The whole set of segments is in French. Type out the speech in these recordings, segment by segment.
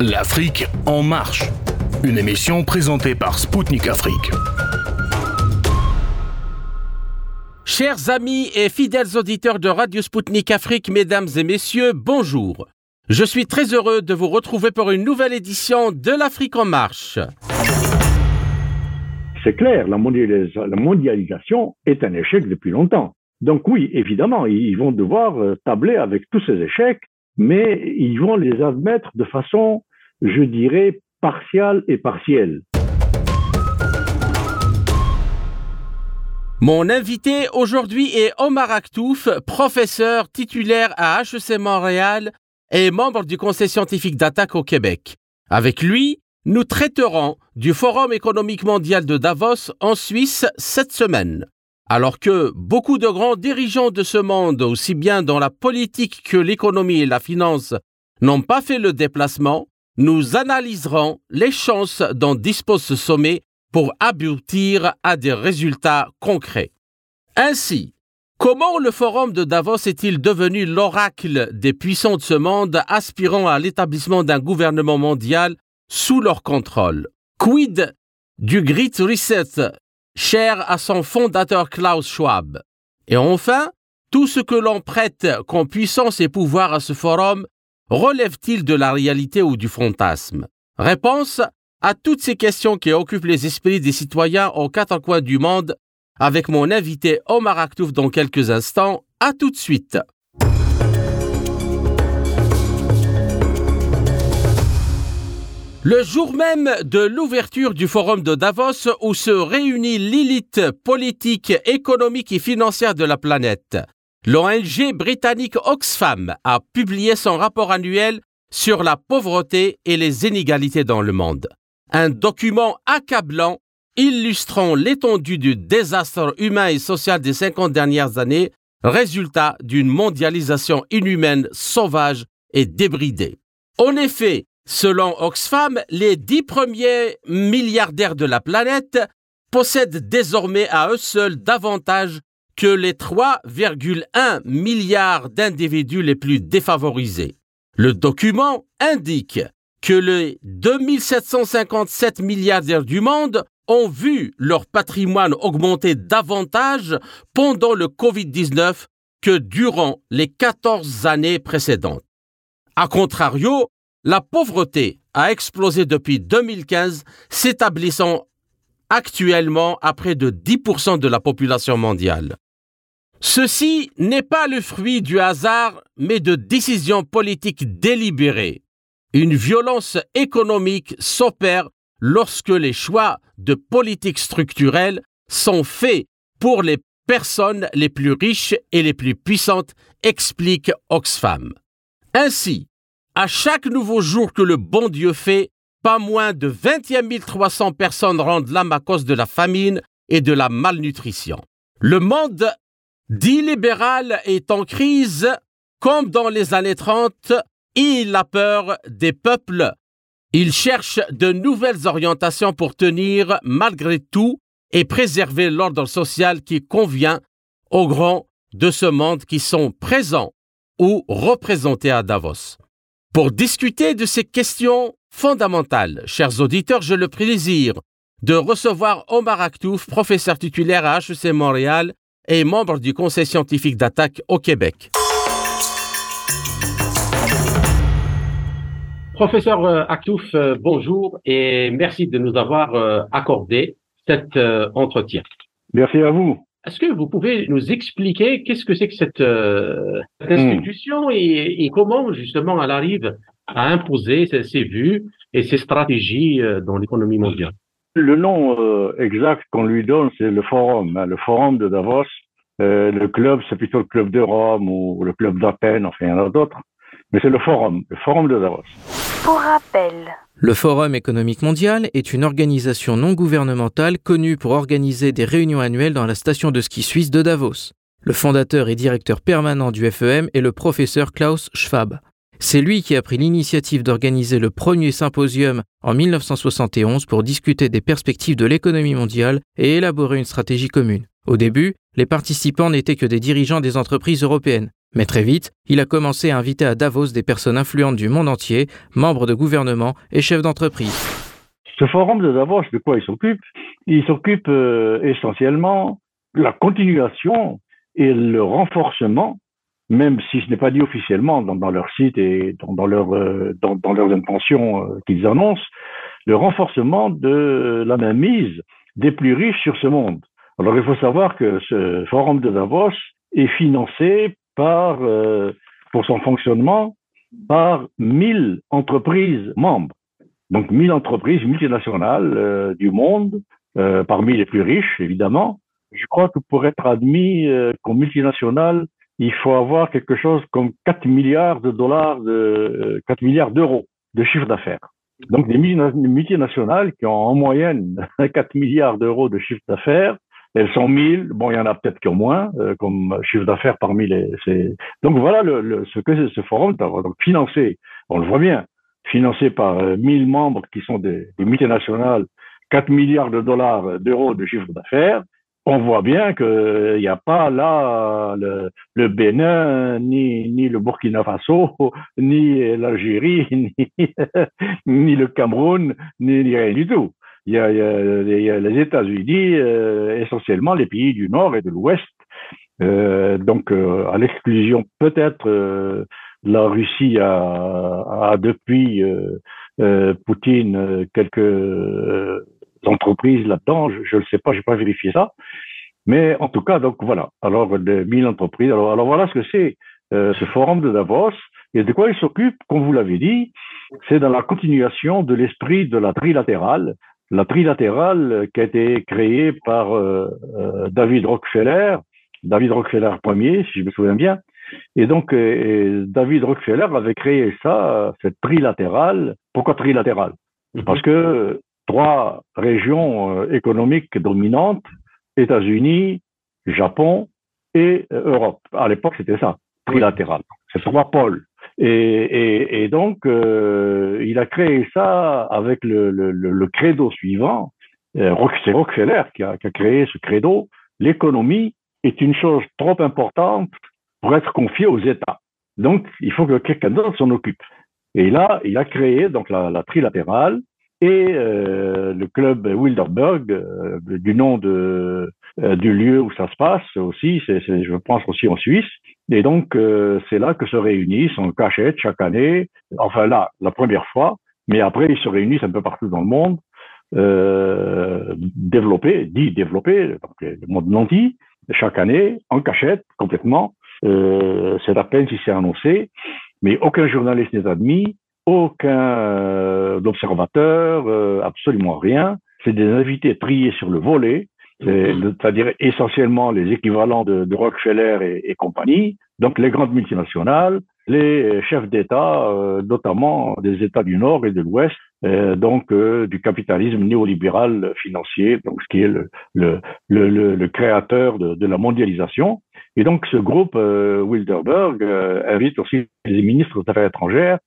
L'Afrique en marche. Une émission présentée par Spoutnik Afrique. Chers amis et fidèles auditeurs de Radio Spoutnik Afrique, mesdames et messieurs, bonjour. Je suis très heureux de vous retrouver pour une nouvelle édition de l'Afrique en marche. C'est clair, la, mondialis- la mondialisation est un échec depuis longtemps. Donc oui, évidemment, ils vont devoir euh, tabler avec tous ces échecs, mais ils vont les admettre de façon, je dirais, partiale et partielle. Mon invité aujourd'hui est Omar Aktouf, professeur titulaire à HEC Montréal et membre du Conseil scientifique d'attaque au Québec. Avec lui, nous traiterons du Forum économique mondial de Davos en Suisse cette semaine. Alors que beaucoup de grands dirigeants de ce monde, aussi bien dans la politique que l'économie et la finance, n'ont pas fait le déplacement, nous analyserons les chances dont dispose ce sommet pour aboutir à des résultats concrets. Ainsi, comment le Forum de Davos est-il devenu l'oracle des puissants de ce monde aspirant à l'établissement d'un gouvernement mondial sous leur contrôle? Quid du Great Reset, cher à son fondateur Klaus Schwab? Et enfin, tout ce que l'on prête comme puissance et pouvoir à ce forum relève-t-il de la réalité ou du fantasme? Réponse à toutes ces questions qui occupent les esprits des citoyens aux quatre coins du monde avec mon invité Omar Aktouf dans quelques instants. À tout de suite. Le jour même de l'ouverture du forum de Davos où se réunit l'élite politique, économique et financière de la planète, l'ONG britannique Oxfam a publié son rapport annuel sur la pauvreté et les inégalités dans le monde. Un document accablant illustrant l'étendue du désastre humain et social des 50 dernières années, résultat d'une mondialisation inhumaine, sauvage et débridée. En effet, selon Oxfam, les dix premiers milliardaires de la planète possèdent désormais à eux seuls davantage que les 3,1 milliards d'individus les plus défavorisés. Le document indique que les 2757 milliardaires du monde ont vu leur patrimoine augmenter davantage pendant le Covid-19 que durant les 14 années précédentes. A contrario, la pauvreté a explosé depuis 2015, s'établissant actuellement à près de 10% de la population mondiale. Ceci n'est pas le fruit du hasard, mais de décisions politiques délibérées. Une violence économique s'opère lorsque les choix de politique structurelle sont faits pour les personnes les plus riches et les plus puissantes, explique Oxfam. Ainsi, à chaque nouveau jour que le bon Dieu fait, pas moins de 21 300 personnes rendent l'âme à cause de la famine et de la malnutrition. Le monde dit libéral est en crise comme dans les années 30 il a peur des peuples. Il cherche de nouvelles orientations pour tenir malgré tout et préserver l'ordre social qui convient aux grands de ce monde qui sont présents ou représentés à Davos. Pour discuter de ces questions fondamentales, chers auditeurs, j'ai le plaisir de recevoir Omar Aktouf, professeur titulaire à HEC Montréal et membre du Conseil scientifique d'attaque au Québec. Professeur euh, Aktouf, euh, bonjour et merci de nous avoir euh, accordé cet entretien. Merci à vous. Est-ce que vous pouvez nous expliquer qu'est-ce que c'est que cette, euh, cette institution et, et comment justement elle arrive à imposer ses, ses vues et ses stratégies dans l'économie mondiale? Le nom euh, exact qu'on lui donne, c'est le forum, hein, le forum de Davos. Euh, le club, c'est plutôt le club de Rome ou le club d'Athènes, enfin il y en a d'autres. Mais c'est le forum, le forum de Davos. Pour rappel, Le Forum économique mondial est une organisation non gouvernementale connue pour organiser des réunions annuelles dans la station de ski suisse de Davos. Le fondateur et directeur permanent du FEM est le professeur Klaus Schwab. C'est lui qui a pris l'initiative d'organiser le premier symposium en 1971 pour discuter des perspectives de l'économie mondiale et élaborer une stratégie commune. Au début, les participants n'étaient que des dirigeants des entreprises européennes. Mais très vite, il a commencé à inviter à Davos des personnes influentes du monde entier, membres de gouvernements et chefs d'entreprise. Ce forum de Davos, de quoi il s'occupe? Il s'occupe euh, essentiellement de la continuation et le renforcement, même si ce n'est pas dit officiellement dans, leur site et dans, leur, euh, dans, leurs intentions euh, qu'ils annoncent, le renforcement de la mainmise des plus riches sur ce monde. Alors il faut savoir que ce forum de Davos est financé par, euh, pour son fonctionnement, par 1000 entreprises membres. Donc 1000 entreprises multinationales du monde, parmi les plus riches, évidemment. Je crois que pour être admis comme multinationale, il faut avoir quelque chose comme 4 milliards de dollars, de, 4 milliards d'euros de chiffre d'affaires. Donc des multinationales qui ont en moyenne 4 milliards d'euros de chiffre d'affaires elles sont 1000. Bon, il y en a peut-être qui ont moins euh, comme chiffre d'affaires parmi les. Donc voilà le, ce que ce forum donc financé. On le voit bien, financé par 1000 euh, membres qui sont des, des multinationales, 4 milliards de dollars d'euros de chiffre d'affaires. On voit bien qu'il n'y a pas là le, le, Bénin, ni, ni le Burkina Faso, ni l'Algérie, ni, ni le Cameroun, ni, rien du tout il y a, les États-Unis, euh, essentiellement les pays du Nord et de l'Ouest. Euh, donc, euh, à l'exclusion peut-être, euh, la Russie a, a depuis Poutine quelques entreprises là-dedans. Je ne le sais pas, j'ai pas vérifié ça. Mais en tout cas, donc voilà. Alors, de 1000 entreprises. Alors, alors voilà ce que c'est ce forum de Davos. Et de quoi il s'occupe, comme vous l'avez dit, c'est dans la continuation de l'esprit de la trilatérale la trilatérale qui a été créée par euh, euh, David Rockefeller, David Rockefeller premier, si je me souviens bien. Et donc, euh, David Rockefeller avait créé ça, cette trilatérale. Pourquoi trilatérale? Mhm. Parce que trois régions économiques dominantes, États-Unis, Japon et Europe. À l'époque, c'était ça, trilatéral. C'est trois pôles. Et, et, et donc, euh, il a créé ça avec le, le, le credo suivant. Euh, c'est Rockefeller qui a, qui a créé ce credo. L'économie est une chose trop importante pour être confiée aux États. Donc, il faut que quelqu'un d'autre s'en occupe. Et là, il a créé donc la, la trilatérale et euh, le club Wilderberg, euh, du nom de, euh, du lieu où ça se passe aussi, c'est, je pense aussi en Suisse, et donc, euh, c'est là que se réunissent en cachette chaque année, enfin là, la première fois, mais après, ils se réunissent un peu partout dans le monde, euh, développés, dit développés, le monde non dit, chaque année, en cachette, complètement. Euh, c'est à peine si c'est annoncé, mais aucun journaliste n'est admis, aucun euh, observateur, euh, absolument rien. C'est des invités triés sur le volet, c'est-à-dire essentiellement les équivalents de, de Rockefeller et, et, compagnie, donc les grandes multinationales, les chefs d'État, euh, notamment des États du Nord et de l'Ouest, euh, donc euh, du capitalisme néolibéral financier, donc ce qui est le, le, le, le créateur de, de, la mondialisation. Et donc ce groupe Wilderberg invite aussi les ministres des Affaires étrangères,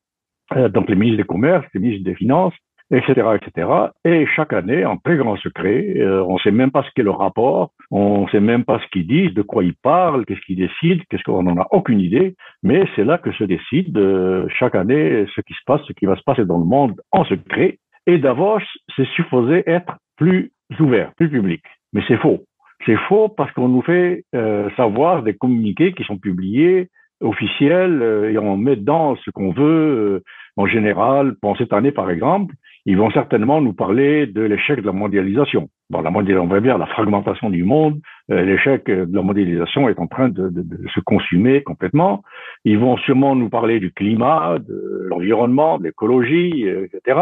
donc les ministres des Commerces, les ministres des Finances, etc., etc. Et chaque année, en très grand secret, euh, on ne sait même pas ce qu'est le rapport, on ne sait même pas ce qu'ils disent, de quoi ils parlent, qu'est-ce qu'ils décident, qu'est-ce qu'on n'en a aucune idée. Mais c'est là que se décide euh, chaque année ce qui se passe, ce qui va se passer dans le monde en secret. Et Davos, c'est supposé être plus ouvert, plus public. Mais c'est faux. C'est faux parce qu'on nous fait euh, savoir des communiqués qui sont publiés officiels et on met dedans ce qu'on veut en général. Pour cette année, par exemple, ils vont certainement nous parler de l'échec de la mondialisation. Bon, la mondialisation, on va bien la fragmentation du monde, euh, l'échec de la mondialisation est en train de, de, de, se consumer complètement. Ils vont sûrement nous parler du climat, de l'environnement, de l'écologie, euh, etc.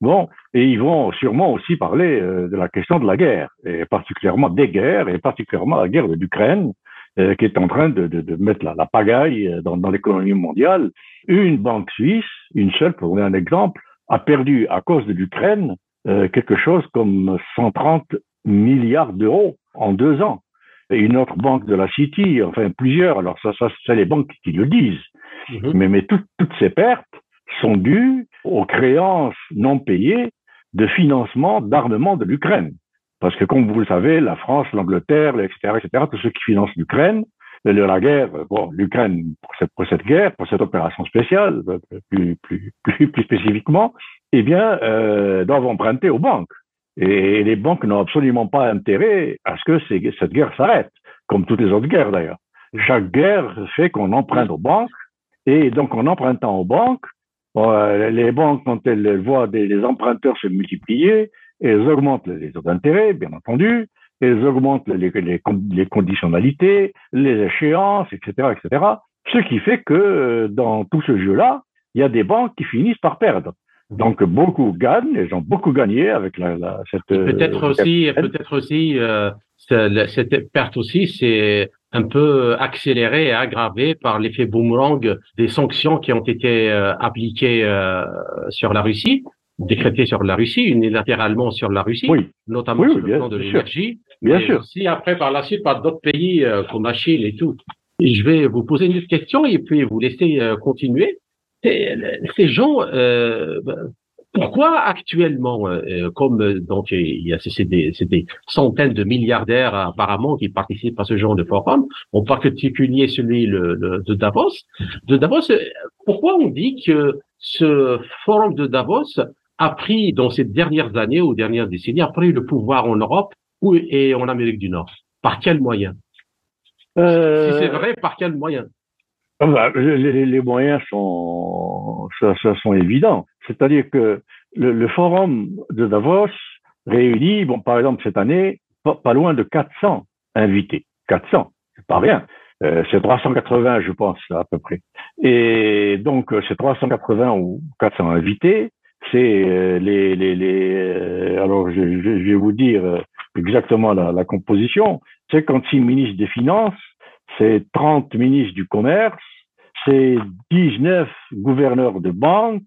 Bon, et ils vont sûrement aussi parler euh, de la question de la guerre, et particulièrement des guerres, et particulièrement la guerre de l'Ukraine, qui est en train de, de mettre la, la pagaille dans, dans l'économie mondiale. Une banque suisse, une seule, pour donner un exemple, a perdu à cause de l'Ukraine euh, quelque chose comme 130 milliards d'euros en deux ans. Et une autre banque de la City, enfin plusieurs, alors ça, ça c'est les banques qui le disent. Mhm. Mais, mais toutes ces pertes sont dues aux créances non payées de financement d'armement de l'Ukraine. Parce que comme vous le savez, la France, l'Angleterre, etc., etc., tous ceux qui financent l'Ukraine, la guerre, bon, l'Ukraine, pour cette, pour cette guerre, pour cette opération spéciale, plus, plus, plus, plus spécifiquement, eh bien, euh, doivent emprunter aux banques. Et les banques n'ont absolument pas intérêt à ce que cette guerre s'arrête, comme toutes les autres guerres d'ailleurs. Chaque guerre fait qu'on emprunte aux banques, et donc en empruntant aux banques, euh, les banques, quand elles voient des, les emprunteurs se multiplier, elles augmentent les taux d'intérêt, bien entendu, elles augmentent les, les, les, conditionnalités, les échéances, etc., etc. Ce qui fait que euh, dans tout ce jeu-là, il y a des banques qui finissent par perdre. Donc beaucoup gagnent, ils ont beaucoup gagné avec la, la cette. Peut-être euh, aussi, peut-être aussi euh, cette perte aussi, c'est un peu accéléré et aggravé par l'effet boomerang des sanctions qui ont été euh, appliquées euh, sur la Russie, décrétées sur la Russie, unilatéralement sur la Russie, notamment sur le plan de l'énergie, mais sûr. aussi après par la suite par d'autres pays comme la Chine et tout. Et je vais vous poser une autre question et puis vous laisser continuer. Ces gens, euh, pourquoi actuellement, euh, euh, comme donc il y a c'est des, des, centaines de milliardaires apparemment qui participent à ce genre de forum, en particulier celui le, de Davos, de Davos, pourquoi on dit que ce forum de Davos a pris dans ces dernières années ou dernières décennies a pris le pouvoir en Europe et en Amérique du Nord Par quel moyen? Euh... Si c'est vrai, par quel moyen? Ah bah, les, les, moyens sont, ça, ça sont évidents. C'est-à-dire que le, le, forum de Davos réunit, bon, par exemple, cette année, pas, loin de 400 invités. 400, c'est pas rien. Euh, c'est 380, je pense, à peu près. Et donc, euh, ces 380 ou 400 invités, c'est euh, les, les, les euh, alors je, je, vais vous dire exactement la, la composition. 56 ministres des Finances, c'est 30 ministres du Commerce, c'est 19 gouverneurs de banques,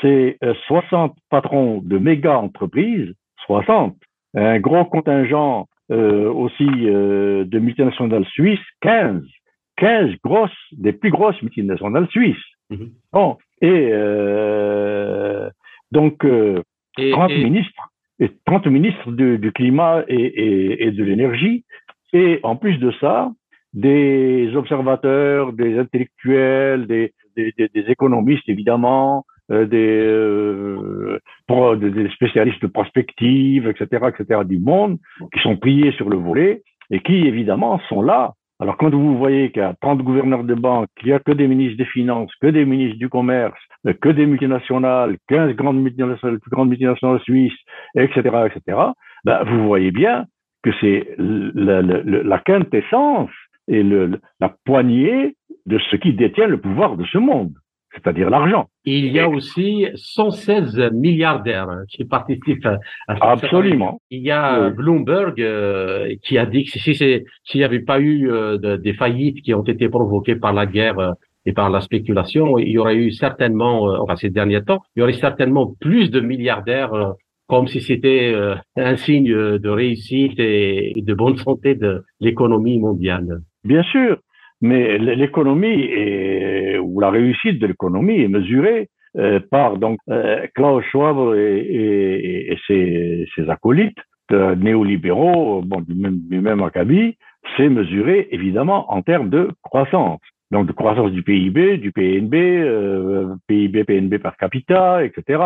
c'est 60 euh, patrons de méga entreprises, 60, un gros contingent euh, aussi euh, de multinationales suisses, 15, 15 grosses, des plus grosses multinationales suisses. Mhm. Bon, et euh, donc euh, 30 ministres, et 30 ministres du, du climat et, de l'énergie, et en plus de ça, des observateurs, des intellectuels, des, des, des économistes évidemment, euh, des, euh, des spécialistes de prospective, etc., etc., du monde, qui sont pliés sur le volet et qui évidemment sont là. Alors quand vous voyez qu'il y a 30 gouverneurs de banque, qu'il n'y a que des ministres des Finances, que des ministres du Commerce, que des multinationales, 15 grandes multinationales, plus grandes multinationales suisses, etc., etc., ben, vous voyez bien que c'est la, quintessence et la poignée de ce qui détient le pouvoir de ce monde, c'est-à-dire l'argent. Il y a aussi 116 milliardaires hein, qui participent à, à Absolument. Il y a Bloomberg euh, qui a dit que si s'il n'y avait pas eu euh, de, des faillites qui ont été provoquées par la guerre euh, et par la spéculation, il y aurait eu certainement, enfin ces derniers temps, il y aurait certainement plus de milliardaires comme si c'était un signe de réussite et de bonne santé de l'économie mondiale. Bien sûr, mais l'économie ou la réussite de l'économie est mesurée euh, par donc euh, Klaus Schwab et, ses, ses, acolytes euh, néolibéraux, bon du même, du même acabit, c'est mesuré évidemment en termes de croissance. Donc de croissance du PIB, du PNB, euh, PIB, PNB par capita, etc.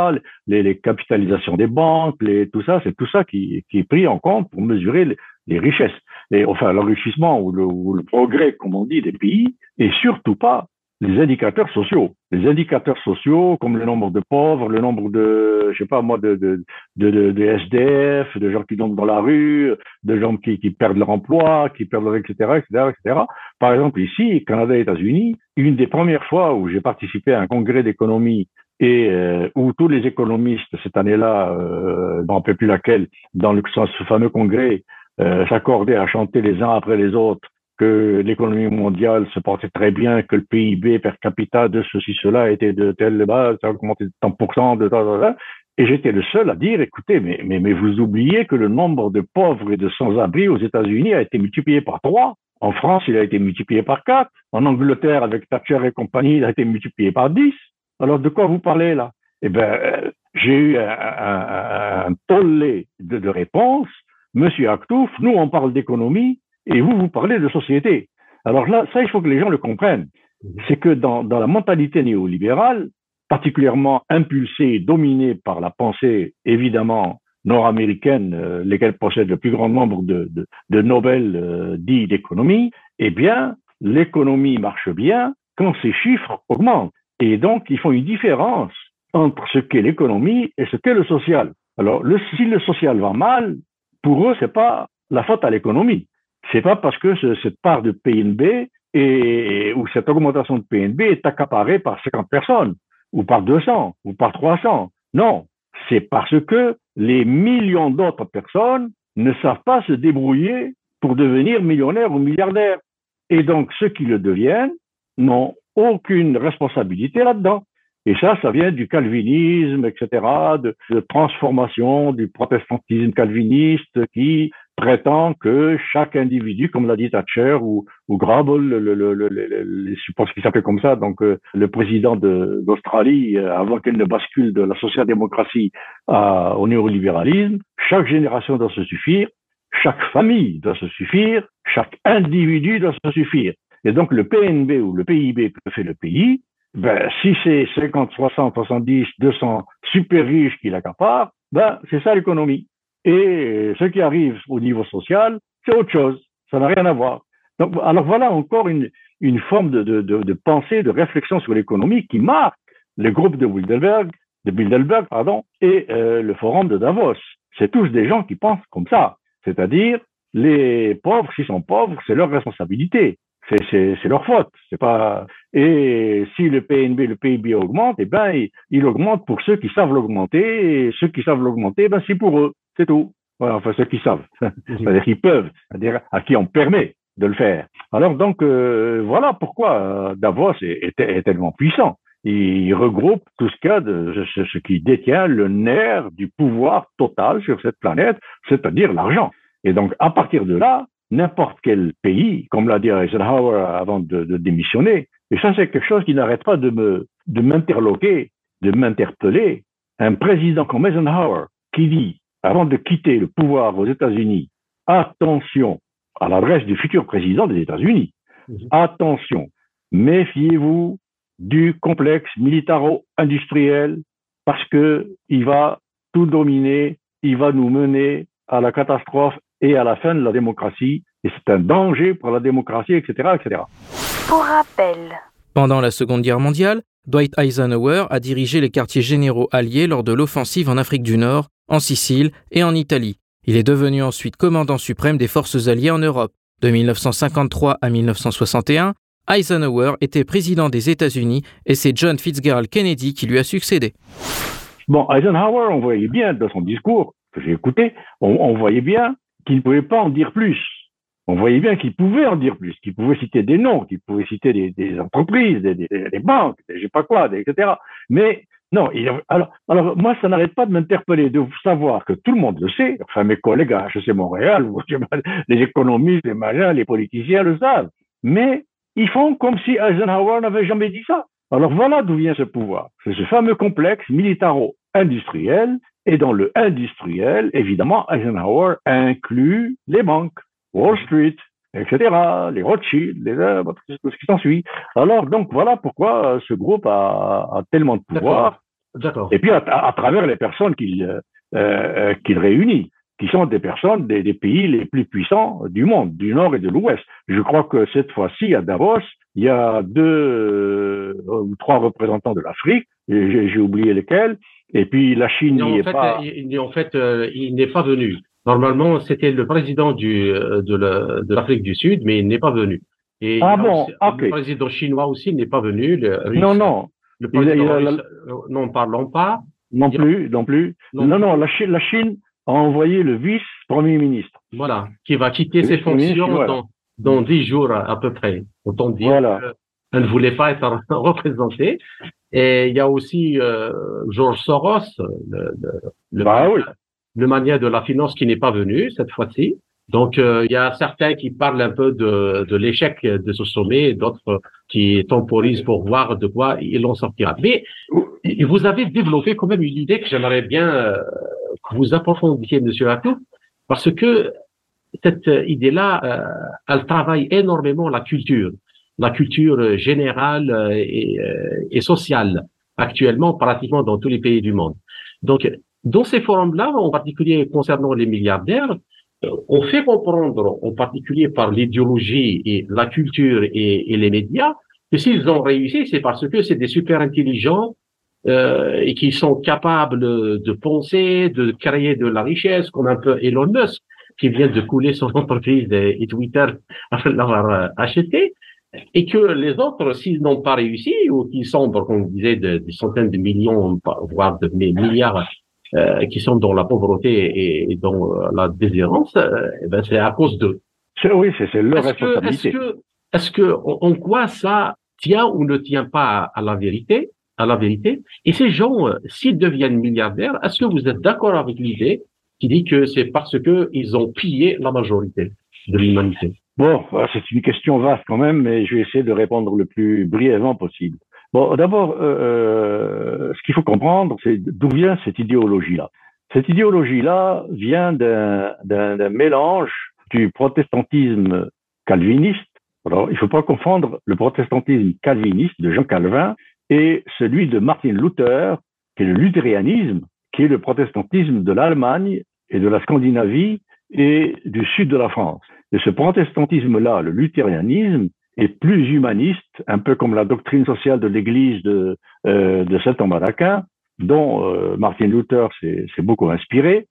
Les, les capitalisations des banques, les, tout ça, c'est tout ça qui, est pris en compte pour mesurer les richesses et enfin l'enrichissement ou le, ou le, progrès, comme on dit, des pays, et surtout pas les indicateurs sociaux. Les indicateurs sociaux, comme le nombre de pauvres, le nombre de, je sais pas moi, de, de, de, de SDF, de gens qui tombent dans la rue, de gens qui, qui perdent leur emploi, qui perdent leur, etc., etc., etc. Par exemple, ici, Canada et États-Unis, une des premières fois où j'ai participé à un congrès d'économie et euh, où tous les économistes cette année-là, euh, je ne rappelle plus laquelle, dans le, ce fameux congrès, euh, s'accorder à chanter les uns après les autres que l'économie mondiale se portait très bien, que le PIB per capita de ceci, cela était de telle base, ça a augmenté de tant pour cent, de temps, et j'étais le seul à dire, écoutez, mais, mais, mais vous oubliez que le nombre de pauvres et de sans-abri aux États-Unis a été multiplié par trois. En France, il a été multiplié par quatre. En Angleterre, avec Thatcher et compagnie, il a été multiplié par dix. Alors, de quoi vous parlez là? Eh ben, euh, j'ai eu un, un, un tollé de, de réponses Monsieur Actouf, nous on parle d'économie et vous, vous parlez de société. Alors là, ça, il faut que les gens le comprennent. C'est que dans, la mentalité néolibérale, particulièrement impulsée, dominée par la pensée, évidemment, nord-américaine, euh, lesquelles possèdent le plus grand nombre de, de, de Nobel euh, dits d'économie, eh bien, l'économie marche bien quand ces chiffres augmentent. Et donc, ils font une différence entre ce qu'est l'économie et ce qu'est le social. Alors, le, si le social va mal, pour eux, c'est pas la faute à l'économie. C'est pas parce que ce, cette part de PNB et, ou cette augmentation de PNB est accaparée par 50 personnes, ou par 200, ou par 300. Non, c'est parce que les millions d'autres personnes ne savent pas se débrouiller pour devenir millionnaires ou milliardaires. Et donc, ceux qui le deviennent n'ont aucune responsabilité là-dedans. Et ça, ça vient du calvinisme, etc., de, de transformation du protestantisme calviniste qui prétend que chaque individu, comme l'a dit Thatcher ou, ou Grable, le, le, le, je pense qu'il s'appelait comme ça, donc euh, le président d'Australie, euh, avant qu'elle ne bascule de la social-démocratie au néolibéralisme, chaque génération doit se suffire, chaque famille doit se suffire, chaque individu doit se suffire. Et donc le PNB ou le PIB que fait le pays, ben, si c'est 50, 60, 70, 200 super riches qui l'accaparent, ben, c'est ça l'économie. Et ce qui arrive au niveau social, c'est autre chose. Ça n'a rien à voir. Donc, alors voilà encore une, forme de pensée, de réflexion sur l'économie qui marque le groupe de Bilderberg, de Bilderberg pardon, et euh, le forum de Davos. C'est tous des gens qui pensent comme ça. C'est-à-dire, les pauvres, s'ils sont pauvres, c'est leur responsabilité. C'est leur faute. C'est pas. Et si le PNB, le PIB augmente, eh ben, il, augmente pour ceux qui savent l'augmenter. Et ceux qui savent l'augmenter, ben, c'est pour eux. C'est tout. Voilà, enfin, ceux qui savent. C'est-à-dire qu'ils peuvent, c'est-à-dire à qui on permet de le faire. Alors donc, euh, voilà pourquoi euh, Davos est, tellement puissant. Il regroupe tout ce, de, ce qui détient le nerf du pouvoir total sur cette planète, c'est-à-dire l'argent. Et donc, à partir de là, n'importe quel pays, comme l'a dit Eisenhower avant de, de démissionner, et ça c'est quelque chose qui n'arrête pas de me de m'interloquer, de m'interpeller. Un président comme Eisenhower qui dit avant de quitter le pouvoir aux États-Unis, attention à l'adresse du futur président des États-Unis, mhm. attention, méfiez-vous du complexe militaro-industriel parce que il va tout dominer, il va nous mener à la catastrophe et à la fin de la démocratie, et c'est un danger pour la démocratie, etc., etc. Pour rappel. Pendant la Seconde Guerre mondiale, Dwight Eisenhower a dirigé les quartiers généraux alliés lors de l'offensive en Afrique du Nord, en Sicile et en Italie. Il est devenu ensuite commandant suprême des forces alliées en Europe. De 1953 à 1961, Eisenhower était président des États-Unis et c'est John Fitzgerald Kennedy qui lui a succédé. Bon, Eisenhower, on voyait bien dans son discours que j'ai écouté, on voyait bien qu'il ne pouvait pas en dire plus. On voyait bien qu'il pouvait en dire plus, qu'il pouvait citer des noms, qu'il pouvait citer des, entreprises, des, banques, des, je sais pas quoi, etc. Mais non, alors moi, ça n'arrête pas de m'interpeller, de savoir que tout le monde le sait, enfin mes collègues à HEC Montréal, les économistes, les machins, les politiciens le savent. Mais ils font comme si Eisenhower n'avait jamais dit ça. Alors voilà d'où vient ce pouvoir. C'est ce fameux complexe militaro-industriel et dans le industriel, évidemment, Eisenhower inclut les banques, Wall Street, etc., les Rothschild, les, tout ce qui s'ensuit. Alors, donc, voilà pourquoi euh, ce groupe a, a tellement de pouvoir. D'accord. Et puis, à, à, travers les personnes qu'il euh, euh, qu'il réunit, qui sont des personnes des, des, pays les plus puissants du monde, du Nord et de l'Ouest. Je crois que cette fois-ci, à Davos, il y a deux ou trois représentants de l'Afrique, j'ai oublié lesquels, et puis la Chine n'y est fait, pas. Il, en fait, euh, il n'est pas venu. Normalement, c'était le président du, euh, de l'Afrique du Sud, mais il n'est pas venu. Et ah bon, Le président chinois aussi n'est pas venu. Le non, non. Le président euh, non, parlons pas. Non plus, non plus. Non, non, la, Chine, la Chine a envoyé le vice-premier ministre. Voilà, qui va quitter ses fonctions dans, dans dix jours à, peu près. Autant dire voilà. qu'elle ne voulait pas être représentée. Et il y a aussi euh, George Soros, le, le, le, bah, oui. le mania de la finance qui n'est pas venu cette fois-ci. Donc euh, il y a certains qui parlent un peu de, de l'échec de ce sommet, d'autres qui temporisent pour voir de quoi il en sortira. Mais vous avez développé quand même une idée que j'aimerais bien euh, que vous approfondiez, Monsieur Atou, parce que cette idée-là, euh, elle travaille énormément la culture, la culture générale euh, et, euh, et, sociale, actuellement pratiquement dans tous les pays du monde. Donc, dans ces forums-là, en particulier concernant les milliardaires, on fait comprendre, en particulier par l'idéologie et la culture et, et les médias, que s'ils ont réussi, c'est parce que c'est des super intelligents euh, et qui sont capables de penser, de créer de la richesse, comme un peu Elon Musk qui vient de couler son entreprise et Twitter de l'avoir euh, acheté, et que les autres, s'ils n'ont pas réussi ou qui sont, comme on disait, de, des centaines de millions, voire de milliards, euh, qui sont dans la pauvreté et, dans euh, la désirance, euh, eh ben c'est à cause d'eux. Oui, c'est leur responsabilité. Est-ce que, est-ce que, en quoi ça tient ou ne tient pas à la vérité, à la vérité? Et ces gens, s'ils deviennent milliardaires, est-ce que vous êtes d'accord avec l'idée qui dit que c'est parce que ils ont pillé la majorité de l'humanité? Bon, c'est une question vaste quand même, mais je vais essayer de répondre le plus brièvement possible. Bon, d'abord, euh, euh ce qu'il faut comprendre, c'est d'où vient cette idéologie-là. Cette idéologie-là vient d'un mélange du protestantisme calviniste. Alors, il ne faut pas confondre le protestantisme calviniste de Jean Calvin et celui de Martin Luther, qui est le luthérianisme, qui est le protestantisme de l'Allemagne et de la Scandinavie et du sud de la France. Et ce protestantisme-là, le luthérianisme, est plus humaniste, un peu comme la doctrine sociale de l'Église de, euh, Saint Thomas d'Aquin, dont euh, Martin Luther s'est beaucoup inspiré,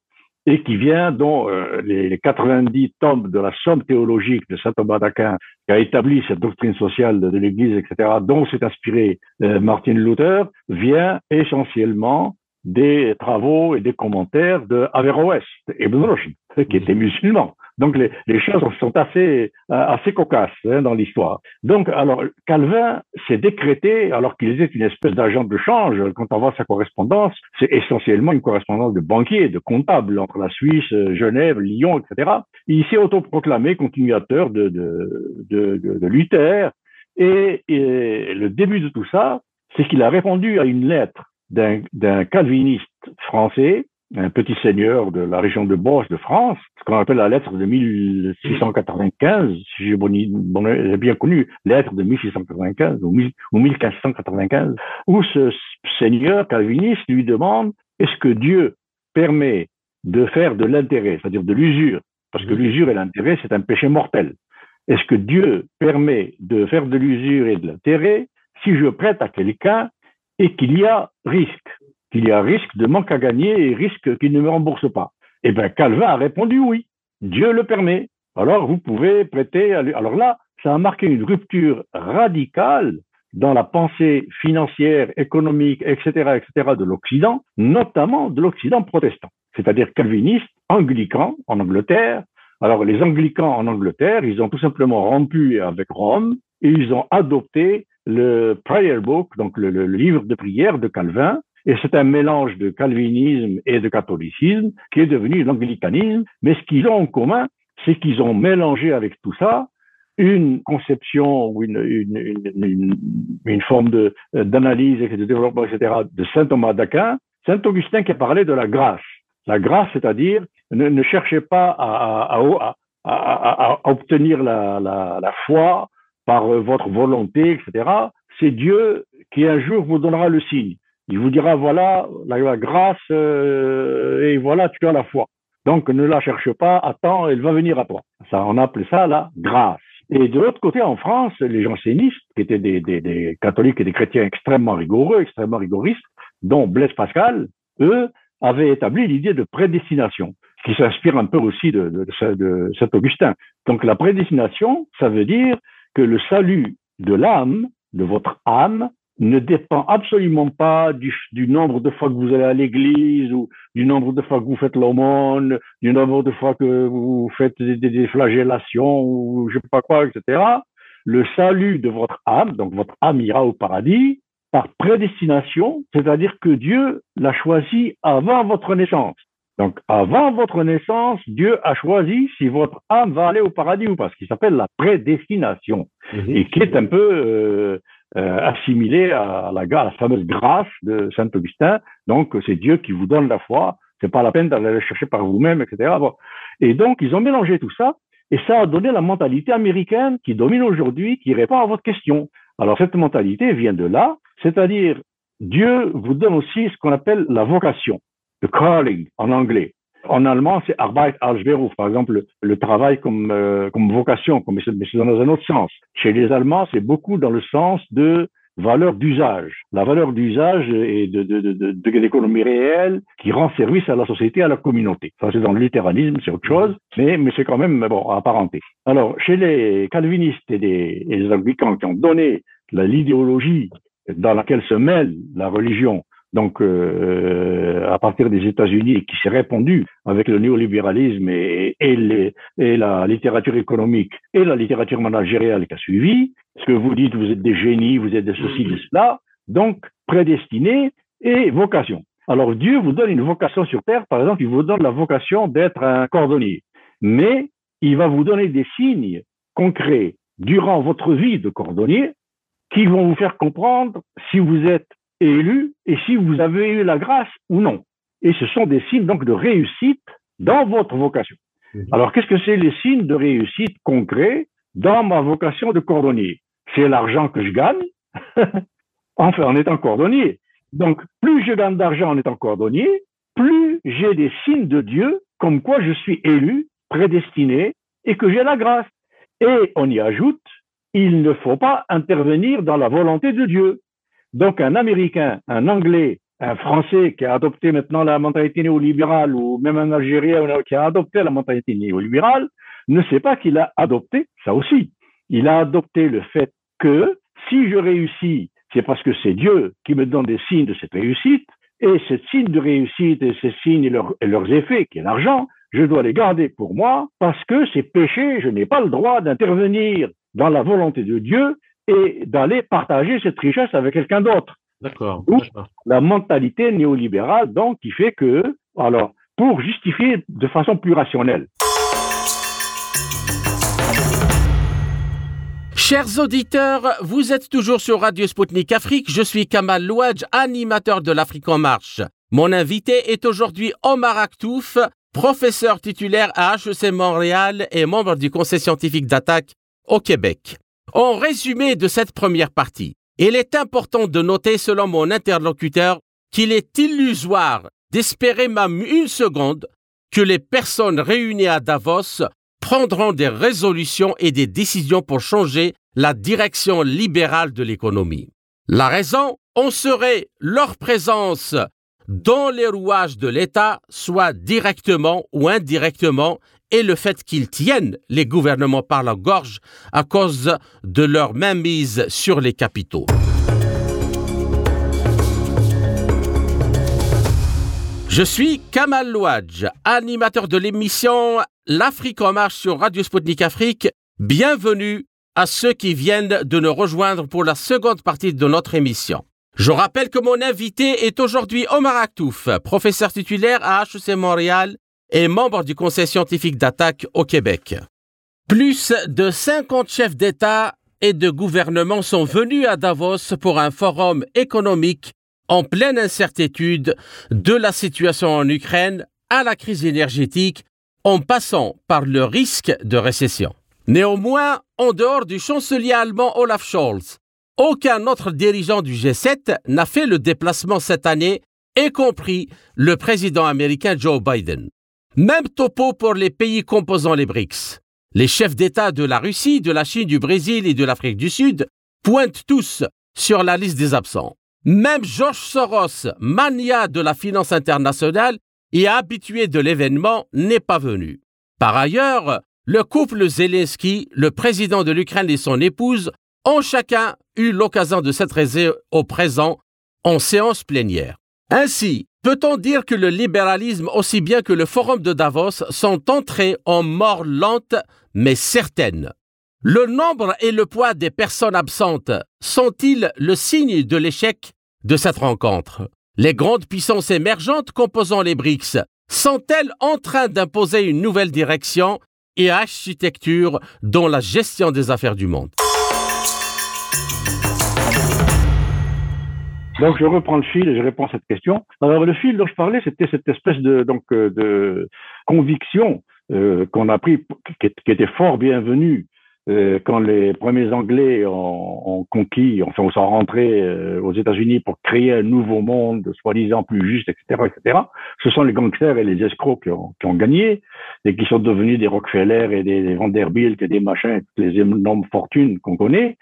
et qui vient, dont euh, les 90 tomes de la somme théologique de Saint Thomas d'Aquin, qui a établi cette doctrine sociale de, de l'Église, etc., dont s'est inspiré euh, Martin Luther, vient essentiellement des travaux et des commentaires de Averroès, Ibn Rushd, qui était musulman. Donc les, les choses sont assez euh, assez cocasses hein, dans l'histoire. Donc alors Calvin s'est décrété, alors qu'il était une espèce d'agent de change, quand on voit sa correspondance, c'est essentiellement une correspondance de banquier, de comptable entre la Suisse, Genève, Lyon, etc. Il s'est autoproclamé continuateur de, de, de, de, de Luther. Et, et le début de tout ça, c'est qu'il a répondu à une lettre d'un calviniste français, un petit seigneur de la région de Bosch de France, ce qu'on appelle la lettre de 1695, si j'ai bon, bien connu, lettre de 1695 ou, 1595, où ce seigneur calviniste lui demande est-ce que Dieu permet de faire de l'intérêt, c'est-à-dire de l'usure, parce que l'usure et l'intérêt, c'est un péché mortel. Est-ce que Dieu permet de faire de l'usure et de l'intérêt si je prête à quelqu'un et qu'il y a risque, qu'il y a risque de manque à gagner et risque qu'il ne me rembourse pas. Eh bien, Calvin a répondu oui, Dieu le permet. Alors, vous pouvez prêter. Alors là, ça a marqué une rupture radicale dans la pensée financière, économique, etc., etc., de l'Occident, notamment de l'Occident protestant, c'est-à-dire calviniste, anglican en Angleterre. Alors, les anglicans en Angleterre, ils ont tout simplement rompu avec Rome et ils ont adopté le Prayer Book, donc le, livre de prière de Calvin, et c'est un mélange de calvinisme et de catholicisme qui est devenu l'anglicanisme. Mais ce qu'ils ont en commun, c'est qu'ils ont mélangé avec tout ça une conception ou une, une, forme de, d'analyse et de développement, etc., de saint Thomas d'Aquin, saint Augustin qui a parlé de la grâce. La grâce, c'est-à-dire, ne, ne cherchez pas à, à, obtenir la, la foi par euh, votre volonté, etc. C'est Dieu qui un jour vous donnera le signe. Il vous dira, voilà la, grâce euh, et voilà, tu as la foi. Donc ne la cherche pas, attends, elle va venir à toi. Ça, on appelle ça la grâce. Et de l'autre côté, en France, les jansénistes, qui étaient des, catholiques et des chrétiens extrêmement rigoureux, extrêmement rigoristes, dont Blaise Pascal, eux, avaient établi l'idée de prédestination, qui s'inspire un peu aussi de, de Saint Augustin. Donc la prédestination, ça veut dire que le salut de l'âme, de votre âme, ne dépend absolument pas du, nombre de fois que vous allez à l'église ou du nombre de fois que vous faites l'aumône, du nombre de fois que vous faites des, des, flagellations ou je sais pas quoi, etc. Le salut de votre âme, donc votre âme ira au paradis par prédestination, c'est-à-dire que Dieu l'a choisi avant votre naissance. Donc, avant votre naissance, Dieu a choisi si votre âme va aller au paradis ou pas, ce qui s'appelle la prédestination, mhm. et qui est un peu euh, euh, assimilé à la, à la fameuse grâce de Saint Augustin. Donc, c'est Dieu qui vous donne la foi. C'est pas la peine d'aller la chercher par vous-même, etc. Et donc, ils ont mélangé tout ça, et ça a donné la mentalité américaine qui domine aujourd'hui, qui répond à votre question. Alors, cette mentalité vient de là, c'est-à-dire, Dieu vous donne aussi ce qu'on appelle la vocation, le calling en anglais. En allemand, c'est Arbeit als Beruf, par exemple, le, travail comme, euh, comme vocation, mais c'est dans un autre sens. Chez les Allemands, c'est beaucoup dans le sens de valeur d'usage. La valeur d'usage et de, de, de, de, l'économie réelle qui rend service à la société, à la communauté. Ça, c'est dans le littéralisme, c'est autre chose, mais, mais c'est quand même, bon, apparenté. Alors, chez les calvinistes et les, et les anglicans qui ont donné l'idéologie dans laquelle se mêle la religion donc euh, à partir des États-Unis et qui s'est répandu avec le néolibéralisme et, et, les, et, la littérature économique et la littérature managériale qui a suivi. Ce que vous dites, vous êtes des génies, vous êtes des ceci, de cela, donc prédestinés et vocation. Alors Dieu vous donne une vocation sur terre, par exemple, il vous donne la vocation d'être un cordonnier, mais il va vous donner des signes concrets durant votre vie de cordonnier qui vont vous faire comprendre si vous êtes élu et si vous avez eu la grâce ou non. Et ce sont des signes donc de réussite dans votre vocation. Mhm. Alors, qu'est-ce que c'est les signes de réussite concrets dans ma vocation de cordonnier? C'est l'argent que je gagne, enfin en étant cordonnier. Donc, plus je gagne d'argent en étant cordonnier, plus j'ai des signes de Dieu comme quoi je suis élu, prédestiné et que j'ai la grâce. Et on y ajoute, il ne faut pas intervenir dans la volonté de Dieu. Donc, un Américain, un Anglais, un Français qui a adopté maintenant la mentalité néolibérale ou même un Algérien qui a adopté la mentalité néolibérale ne sait pas qu'il a adopté ça aussi. Il a adopté le fait que si je réussis, c'est parce que c'est Dieu qui me donne des signes de cette réussite et ces signes de réussite et ces signes et, leurs effets, qui est l'argent, je dois les garder pour moi parce que c'est péché, je n'ai pas le droit d'intervenir dans la volonté de Dieu et d'aller partager cette richesse avec quelqu'un d'autre. D'accord. La mentalité néolibérale, donc, qui fait que, alors, pour justifier de façon plus rationnelle. Chers auditeurs, vous êtes toujours sur Radio Sputnik Afrique. Je suis Kamal Louadj, animateur de l'Afrique en marche. Mon invité est aujourd'hui Omar Aktouf, professeur titulaire à HEC Montréal et membre du Conseil scientifique d'attaque au Québec. En résumé de cette première partie, il est important de noter, selon mon interlocuteur, qu'il est illusoire d'espérer même une seconde que les personnes réunies à Davos prendront des résolutions et des décisions pour changer la direction libérale de l'économie. La raison, on serait leur présence dans les rouages de l'État, soit directement ou indirectement, et le fait qu'ils tiennent les gouvernements par la gorge à cause de leur mainmise sur les capitaux. Je suis Kamal Louadj, animateur de l'émission L'Afrique en marche sur Radio Sputnik Afrique. Bienvenue à ceux qui viennent de nous rejoindre pour la seconde partie de notre émission. Je rappelle que mon invité est aujourd'hui Omar Aktouf, professeur titulaire à HEC Montréal et membre du Conseil scientifique d'attaque au Québec. Plus de 50 chefs d'État et de gouvernement sont venus à Davos pour un forum économique en pleine incertitude de la situation en Ukraine à la crise énergétique en passant par le risque de récession. Néanmoins, en dehors du chancelier allemand Olaf Scholz, aucun autre dirigeant du G7 n'a fait le déplacement cette année, y compris le président américain Joe Biden. Même topo pour les pays composant les BRICS. Les chefs d'État de la Russie, de la Chine, du Brésil et de l'Afrique du Sud pointent tous sur la liste des absents. Même George Soros, mania de la finance internationale et habitué de l'événement, n'est pas venu. Par ailleurs, le couple Zelensky, le président de l'Ukraine et son épouse, ont chacun eu l'occasion de s'adresser au présent en séance plénière. Ainsi, Peut-on dire que le libéralisme aussi bien que le forum de Davos sont entrés en mort lente mais certaine? Le nombre et le poids des personnes absentes sont-ils le signe de l'échec de cette rencontre? Les grandes puissances émergentes composant les BRICS sont-elles en train d'imposer une nouvelle direction et architecture dans la gestion des affaires du monde? Donc je reprends le fil et je réponds à cette question. Alors le fil dont je parlais, c'était cette espèce de donc euh, de conviction euh, qu'on a pris, qui, était fort bienvenu euh, quand les premiers Anglais ont, ont conquis, enfin, sont rentrés euh, aux États-Unis pour créer un nouveau monde, soi-disant plus juste, etc., etc. Ce sont les gangsters et les escrocs qui ont, qui ont gagné et qui sont devenus des Rockefeller et des, Vanderbilt et des machins, les énormes fortunes qu'on connaît.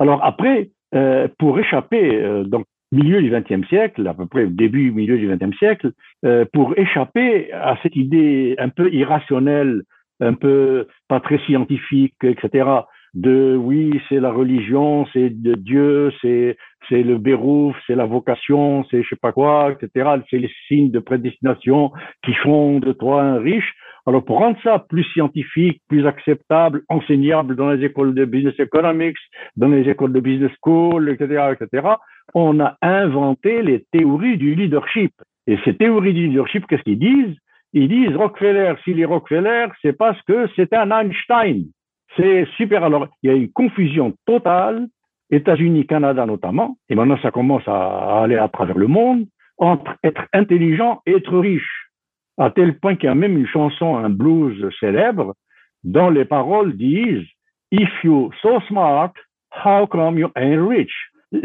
Alors après, euh, pour échapper, euh, donc milieu du XXe siècle, à peu près début milieu du XXe siècle, euh, pour échapper à cette idée un peu irrationnelle un peu pas très scientifique, etc. De oui, c'est la religion, c'est de Dieu, c'est c'est le bérouf, c'est la vocation, c'est je sais pas quoi, etc. C'est les signes de prédestination qui font de toi un riche. Alors pour rendre ça plus scientifique, plus acceptable, enseignable dans les écoles de business economics, dans les écoles de business school, etc., etc., on a inventé les théories du leadership. Et ces théories du leadership, qu'est-ce qu'ils disent? Ils disent Rockefeller, s'il est Rockefeller, c'est parce que c'est un Einstein. C'est super. Alors, il y a une confusion totale, États-Unis, Canada notamment, et maintenant ça commence à aller à travers le monde, entre être intelligent et être riche. À tel point qu'il y a même une chanson, un blues célèbre, dont les paroles disent If you so smart, how come you ain't rich?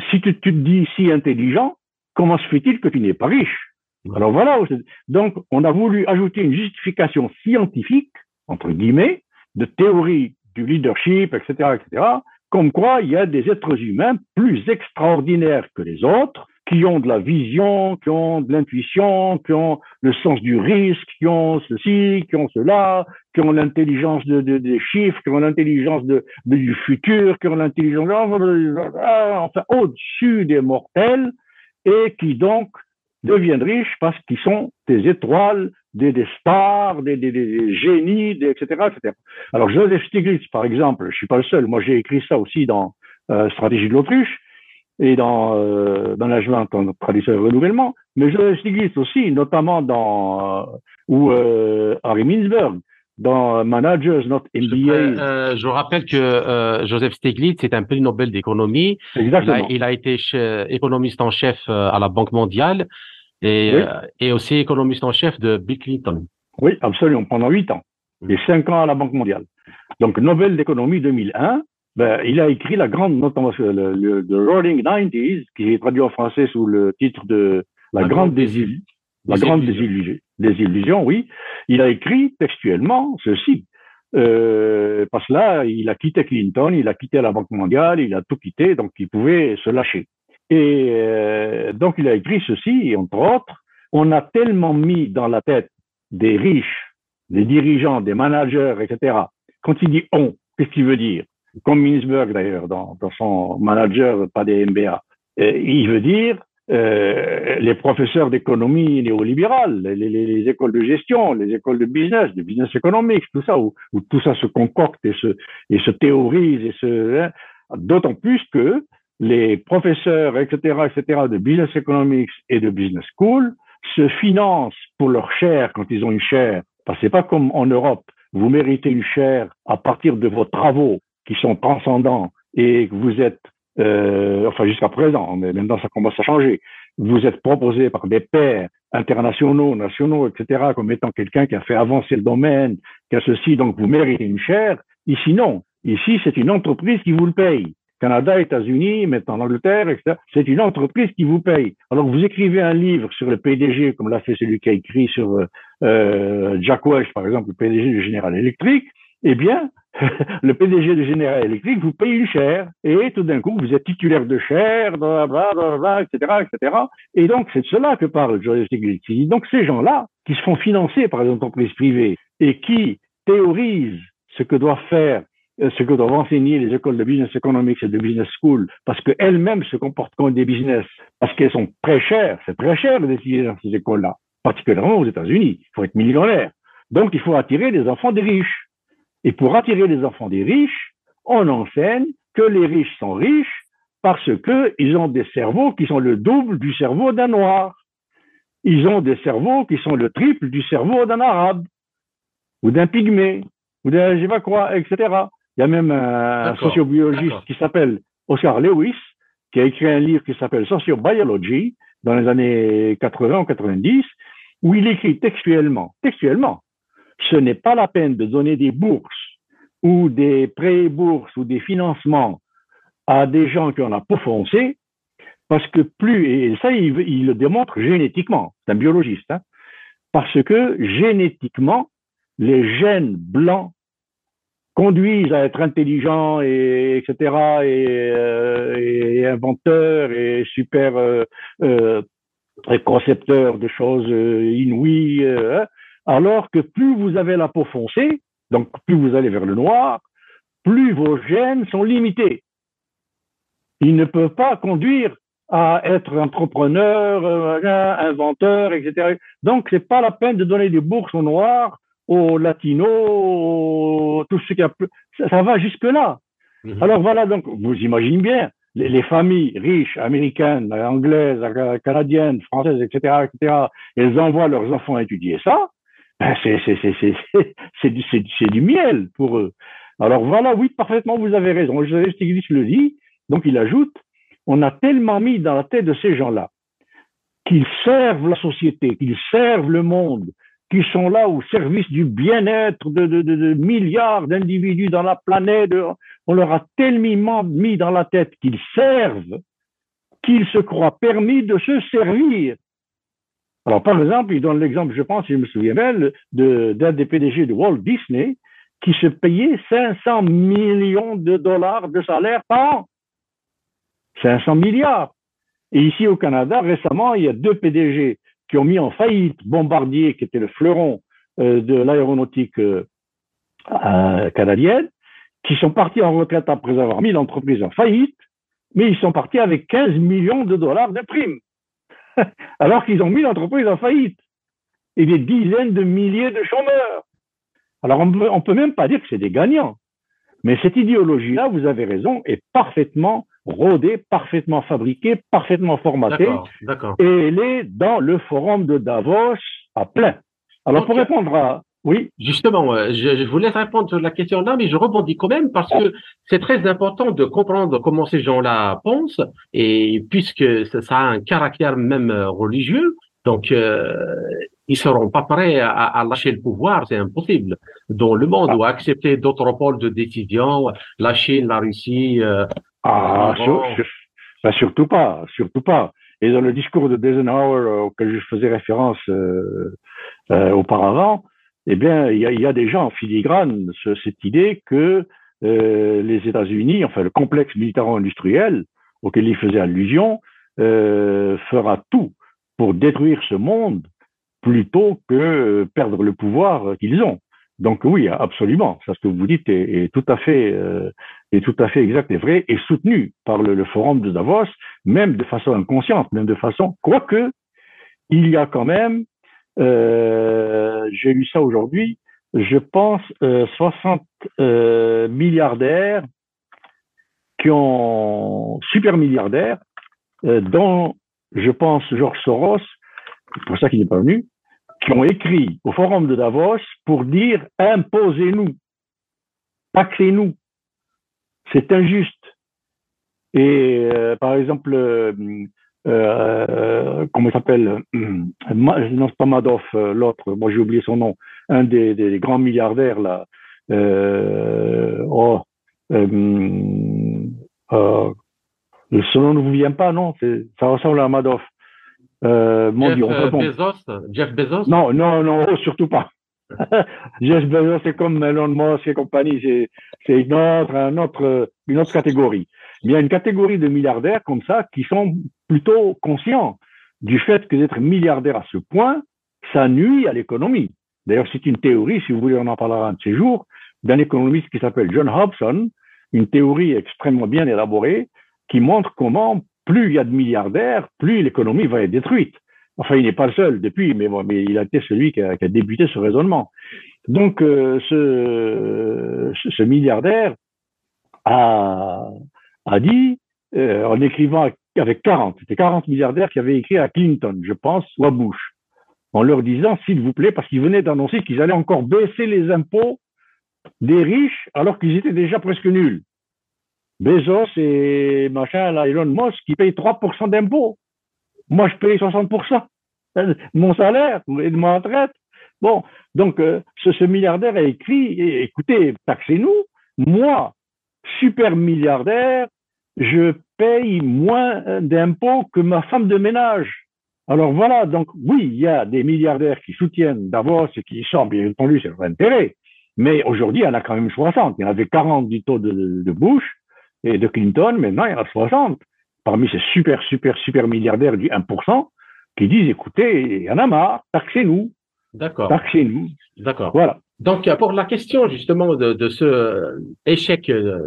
Si tu, tu te dis si intelligent, comment se fait-il que tu n'es pas riche? Alors voilà, donc on a voulu ajouter une justification scientifique, entre guillemets, de théorie du leadership, etc., etc., comme quoi il y a des êtres humains plus extraordinaires que les autres, qui ont de la vision, qui ont de l'intuition, qui ont le sens du risque, qui ont ceci, qui ont cela, qui ont l'intelligence de, de, des chiffres, qui ont l'intelligence de, du futur, qui ont l'intelligence, enfin, au-dessus des mortels, et qui donc deviennent riches parce qu'ils sont des étoiles, des, des stars, des, des, des génies, etc., etc. Alors Joseph Stiglitz, par exemple, je suis pas le seul. Moi, j'ai écrit ça aussi dans euh, Stratégie de l'autruche et dans euh, Management en tradition et renouvellement. Mais Joseph Stiglitz aussi, notamment dans euh, ou euh, Harry Mintzberg, dans Managers Not MBA. Je, euh, je rappelle que Joseph Stiglitz est un prix Nobel d'économie. Exactement. Il a, il a été économiste en chef à la Banque mondiale et, oui. et aussi économiste en chef de Bill Clinton. Oui, absolument, pendant huit ans et cinq ans à la Banque mondiale. Donc, Nobel d'économie 2001, ben, il a écrit la grande, notamment le, le, le Rolling 90s, qui est traduit en français sous le titre de La, la grande désillusion. La grande désillusion. désillusion, oui. Il a écrit textuellement ceci. Euh, parce que là, il a quitté Clinton, il a quitté la Banque mondiale, il a tout quitté, donc il pouvait se lâcher. Et euh, donc, il a écrit ceci, entre autres, on a tellement mis dans la tête des riches, des dirigeants, des managers, etc. Quand il dit on, qu'est-ce qu'il veut dire? Comme Minsberg d'ailleurs, dans, dans, son manager, pas des MBA. Et il veut dire euh, les professeurs d'économie néolibérale, les, les, les, écoles de gestion, les écoles de business, de business économique, tout ça, où, où, tout ça se concocte et se, et se théorise et se, hein, d'autant plus que les professeurs, etc., etc., de business economics et de business school se financent pour leur chaire quand ils ont une chaire. Parce que c'est pas comme en Europe. Vous méritez une chaire à partir de vos travaux qui sont transcendants et que vous êtes, euh, enfin jusqu'à présent, mais maintenant ça commence à changer. Vous êtes proposé par des pairs internationaux, nationaux, etc., comme étant quelqu'un qui a fait avancer le domaine, qui a ceci, donc vous méritez une chaire. Ici, non. Ici, c'est une entreprise qui vous le paye. Canada, États-Unis, maintenant l'Angleterre, etc. C'est une entreprise qui vous paye. Alors vous écrivez un livre sur le PDG, comme l'a fait celui qui a écrit sur euh, Jack Welch, par exemple, le PDG du General Electric, eh bien, le PDG de General Electric vous paye une chaire et tout d'un coup vous êtes titulaire de chaire, blablabla, etc., etc. Et donc c'est de cela que parle Joseph Stiglitz. Donc ces gens-là qui se font financer par les entreprises privées et qui théorisent ce que doivent faire ce que doivent enseigner les écoles de business economics et de business school, parce qu'elles-mêmes se comportent comme des business, parce qu'elles sont très chères, c'est très cher d'étudier dans ces écoles-là, particulièrement aux États-Unis. Il faut être millionnaire. Donc, il faut attirer des enfants des riches. Et pour attirer les enfants des riches, on enseigne que les riches sont riches parce qu'ils ont des cerveaux qui sont le double du cerveau d'un noir. Ils ont des cerveaux qui sont le triple du cerveau d'un arabe, ou d'un pygmée, ou d'un je sais pas quoi, etc. Il y a même un sociobiologiste qui s'appelle Oscar Lewis, qui a écrit un livre qui s'appelle Sociobiology dans les années 80 ou 90, où il écrit textuellement, textuellement, ce n'est pas la peine de donner des bourses ou des prêts bourses ou des financements à des gens qui ont la peau parce que plus, et ça il, le démontre génétiquement, c'est un biologiste, hein, parce que génétiquement, les gènes blancs conduisent à être intelligents et etc euh, et, inventeurs et super euh, euh, concepteurs de choses inouïes hein, alors que plus vous avez la peau foncée donc plus vous allez vers le noir plus vos gènes sont limités ils ne peuvent pas conduire à être entrepreneur, inventeur, etc. Donc, c'est pas la peine de donner des bourses aux noirs aux latinos, tout ce qui a ça, ça va jusque là. Mhm. Alors voilà, donc vous imaginez bien les, familles riches américaines, anglaises, canadiennes, françaises, etc., etc. Elles envoient leurs enfants étudier ça. Ben c'est du, du miel pour eux. Alors voilà, oui, parfaitement, vous avez raison. Stiglitz le dit. Donc il ajoute, on a tellement mis dans la tête de ces gens-là qu'ils servent la société, qu'ils servent le monde, qui sont là au service du bien-être de, de, de, milliards d'individus dans la planète. On leur a tellement mis dans la tête qu'ils servent qu'ils se croient permis de se servir. Alors, par exemple, il donne l'exemple, je pense, si je me souviens bien, d'un des PDG de Walt Disney qui se payait 500 millions de dollars de salaire par an. 500 milliards. Et ici au Canada, récemment, il y a deux PDG qui ont mis en faillite Bombardier, qui était le fleuron euh, de l'aéronautique euh, canadienne, qui sont partis en retraite après avoir mis l'entreprise en faillite, mais ils sont partis avec 15 millions de dollars de primes, alors qu'ils ont mis l'entreprise en faillite, et des dizaines de milliers de chômeurs. Alors on ne peut même pas dire que c'est des gagnants, mais cette idéologie-là, vous avez raison, est parfaitement rodée, parfaitement fabriquée, parfaitement formatée. Et elle est dans le forum de Davos à plein. Alors, pour répondre à, oui. Justement, euh, je, je, vous laisse répondre sur la question là, mais je rebondis quand même parce que c'est très important de comprendre comment ces gens-là pensent et puisque ça, a un caractère même euh, religieux, donc euh, ils seront pas prêts à, à lâcher le pouvoir, c'est impossible. Dans le monde, ou accepter d'autres pôles de décision, la Chine, la Russie, euh, ah, ben, surtout pas, surtout pas. Et dans le discours de Eisenhower auquel je faisais référence euh, auparavant, eh bien, il y a, déjà en filigrane cette idée que euh, les États-Unis, enfin le complexe militaro-industriel auquel il faisait allusion, euh, fera tout pour détruire ce monde plutôt que perdre le pouvoir qu'ils ont. Donc oui, absolument. Ça, ce que vous dites est, tout à fait, euh, est exact et vrai et soutenu par le, forum de Davos, même de façon inconsciente, même de façon, quoique il y a quand même, euh, j'ai lu ça aujourd'hui, je pense euh, 60 euh, milliardaires qui ont super milliardaires, euh, dont je pense Georges Soros, c'est pour ça qu'il n'est pas venu, qui ont écrit au forum de Davos pour dire imposez-nous, taxez-nous, c'est injuste. Et euh, par exemple, euh, euh comment il s'appelle Non, c'est pas Madoff, euh, l'autre, moi j'ai oublié son nom, un des, des, grands milliardaires là. oh, son nom ne vous vient pas, non Ça ressemble à Madoff. Euh, Jeff, euh, Bezos, Jeff Bezos? Non, non, non, oh, surtout pas. Jeff Bezos, c'est comme Elon Musk et compagnie, c'est une autre, un autre, une autre catégorie. il y a une catégorie de milliardaires comme ça qui sont plutôt conscients du fait que d'être milliardaire à ce point, ça nuit à l'économie. D'ailleurs, c'est une théorie, si vous voulez, on en parlera un de ces jours, d'un économiste qui s'appelle John Hobson, une théorie extrêmement bien élaborée qui montre comment plus il y a de milliardaires, plus l'économie va être détruite. Enfin, il n'est pas le seul depuis, mais, il a été celui qui a, débuté ce raisonnement. Donc, euh, ce, milliardaire a, a dit, euh, en écrivant avec 40, c'était 40 milliardaires qui avaient écrit à Clinton, je pense, ou à Bush, en leur disant, s'il vous plaît, parce qu'ils venaient d'annoncer qu'ils allaient encore baisser les impôts des riches alors qu'ils étaient déjà presque nuls. Bezos et machin, là, Elon Musk, qui payent 3% d'impôts. Moi, je paye 60%. Mon salaire et de ma retraite. Bon, donc euh, ce, milliardaire a écrit, écoutez, taxez-nous, moi, super milliardaire, je paye moins d'impôts que ma femme de ménage. Alors voilà, donc oui, il y a des milliardaires qui soutiennent Davos et qui sont, bien entendu, c'est leur intérêt. Mais aujourd'hui, il y en a quand même 60. Il y en avait 40 du taux de, de Bush et de Clinton. Maintenant, il y en a 60. Parmi ces super, super, super milliardaires du 1%, qui disent, écoutez, il y en a marre, taxez-nous. D'accord. Taxez-nous. D'accord. Voilà. Donc, pour la question justement de, de ce échec, euh,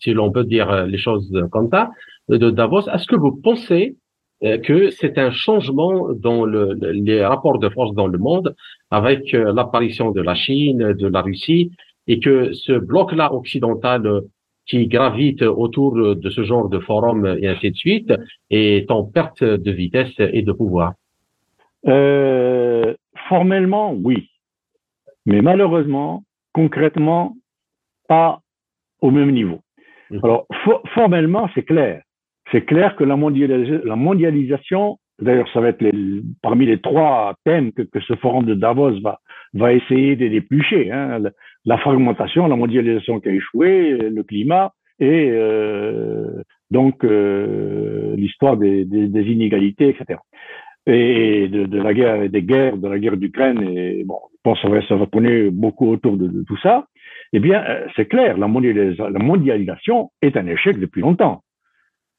si l'on peut dire les choses comme ça, de Davos, est-ce que vous pensez euh, que c'est un changement dans le, les rapports de force dans le monde avec euh, l'apparition de la Chine, de la Russie, et que ce bloc-là occidental euh, qui gravite autour de ce genre de forum et ainsi de suite est en perte de vitesse et de pouvoir? Euh, Formellement, oui. Mais malheureusement, concrètement, pas au même niveau. Mmh. Alors, formellement, c'est clair c'est clair que la, mondialisation, d'ailleurs, ça va être parmi les trois thèmes que, ce forum de Davos va, va essayer de déplucher. Hein, la, fragmentation, la mondialisation qui a échoué, le climat et euh, donc euh, l'histoire des, inégalités, etc. Et de, la guerre, des guerres, de la guerre d'Ukraine. Et bon, je pense que ça va, tourner beaucoup autour de, tout ça. Eh bien, euh, c'est clair, la mondialisation est un échec depuis longtemps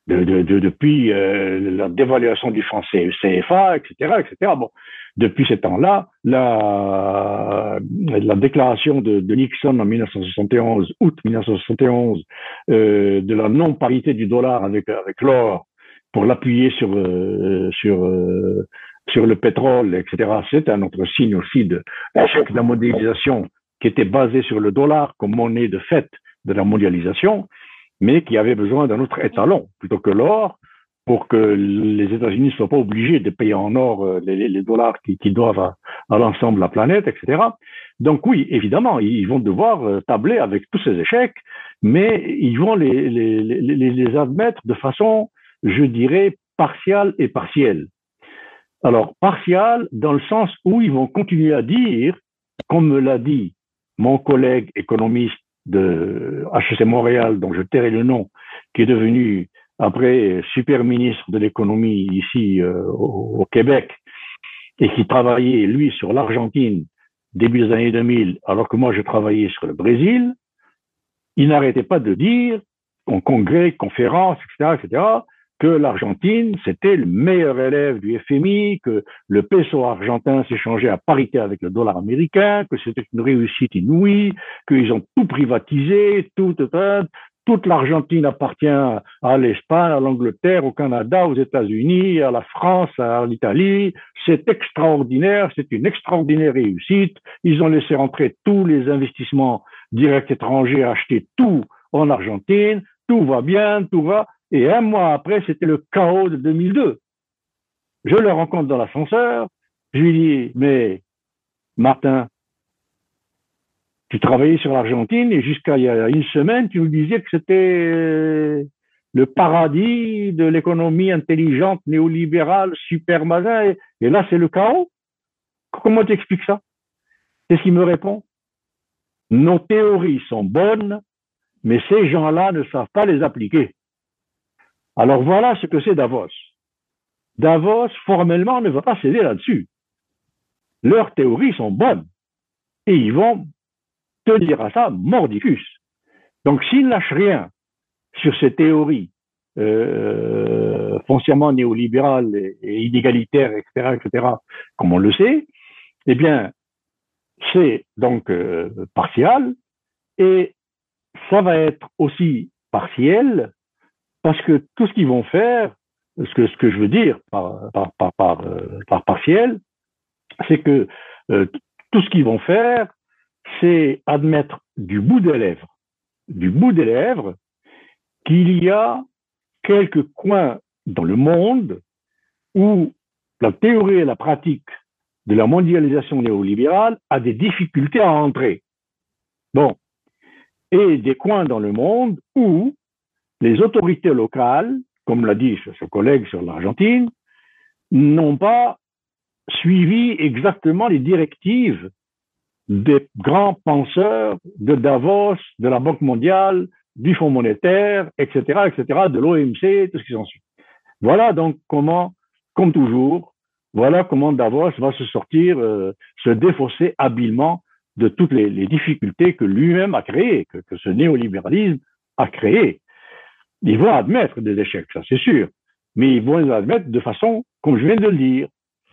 de, depuis euh, la dévaluation du franc CFA, etc., etc. Bon, depuis ce temps-là, la, la déclaration de, de, Nixon en 1971, août 1971, euh, de la non-parité du dollar avec, avec l'or pour l'appuyer sur, euh, sur, euh, sur le pétrole, etc., c'est un autre signe aussi de l'échec de la mondialisation qui était basée sur le dollar comme monnaie de fait de la mondialisation mais qui avait besoin d'un autre étalon plutôt que l'or pour que les États-Unis ne soient pas obligés de payer en or euh, les, dollars qui, doivent à, l'ensemble de la planète, etc. Donc oui, évidemment, ils vont devoir euh, tabler avec tous ces échecs, mais ils vont les, les, les admettre de façon, je dirais, partiale et partielle. Alors, partiale dans le sens où ils vont continuer à dire, comme me l'a dit mon collègue économiste de HEC Montréal, dont je tairai le nom, qui est devenu après super ministre de l'économie ici euh, au, Québec et qui travaillait, lui, sur l'Argentine début des années 2000, alors que moi, je travaillais sur le Brésil, il n'arrêtait pas de dire, en congrès, conférences, etc., etc., que l'Argentine, c'était le meilleur élève du FMI, que le peso argentin s'échangeait à parité avec le dollar américain, que c'était une réussite inouïe, qu'ils ont tout privatisé, tout, toute l'Argentine appartient à l'Espagne, à l'Angleterre, au Canada, aux États-Unis, à la France, à l'Italie. C'est extraordinaire, c'est une extraordinaire réussite. Ils ont laissé rentrer tous les investissements directs étrangers, acheter tout en Argentine. Tout va bien, tout va. Et un mois après, c'était le chaos de 2002. Je le rencontre dans l'ascenseur. Je lui dis, mais Martin, tu travaillais sur l'Argentine et jusqu'à il y a une semaine, tu nous disais que c'était le paradis de l'économie intelligente, néolibérale, super et, là c'est le chaos. Comment tu expliques ça? Qu'est-ce qu'il me répond? Nos théories sont bonnes, mais ces gens-là ne savent pas les appliquer. Alors voilà ce que c'est Davos. Davos, formellement, ne va pas céder là-dessus. Leurs théories sont bonnes et ils vont tenir à ça mordicus. Donc s'ils lâchent rien sur ces théories euh, foncièrement néolibérales et, inégalitaires, etc., etc., comme on le sait, eh bien, c'est donc euh, partial et ça va être aussi partiel parce que tout ce qu'ils vont faire, ce que, ce que je veux dire par, par, par, par, euh, partiel, c'est que euh, tout ce qu'ils vont faire, c'est admettre du bout des lèvres, du bout des lèvres, qu'il y a quelques coins dans le monde où la théorie et la pratique de la mondialisation néolibérale a des difficultés à entrer. Bon. Et des coins dans le monde où les autorités locales, comme l'a dit ce collègue sur l'Argentine, n'ont pas suivi exactement les directives des grands penseurs de Davos, de la Banque mondiale, du Fonds monétaire, etc., etc., de l'OMC, tout ce qui s'en suit. Voilà donc comment, comme toujours, voilà comment Davos va se sortir, euh, se défausser habilement de toutes les, difficultés que lui-même a créées, que, ce néolibéralisme a créées. Ils vont admettre des échecs, ça c'est sûr, mais ils vont les admettre de façon, comme je viens de le dire,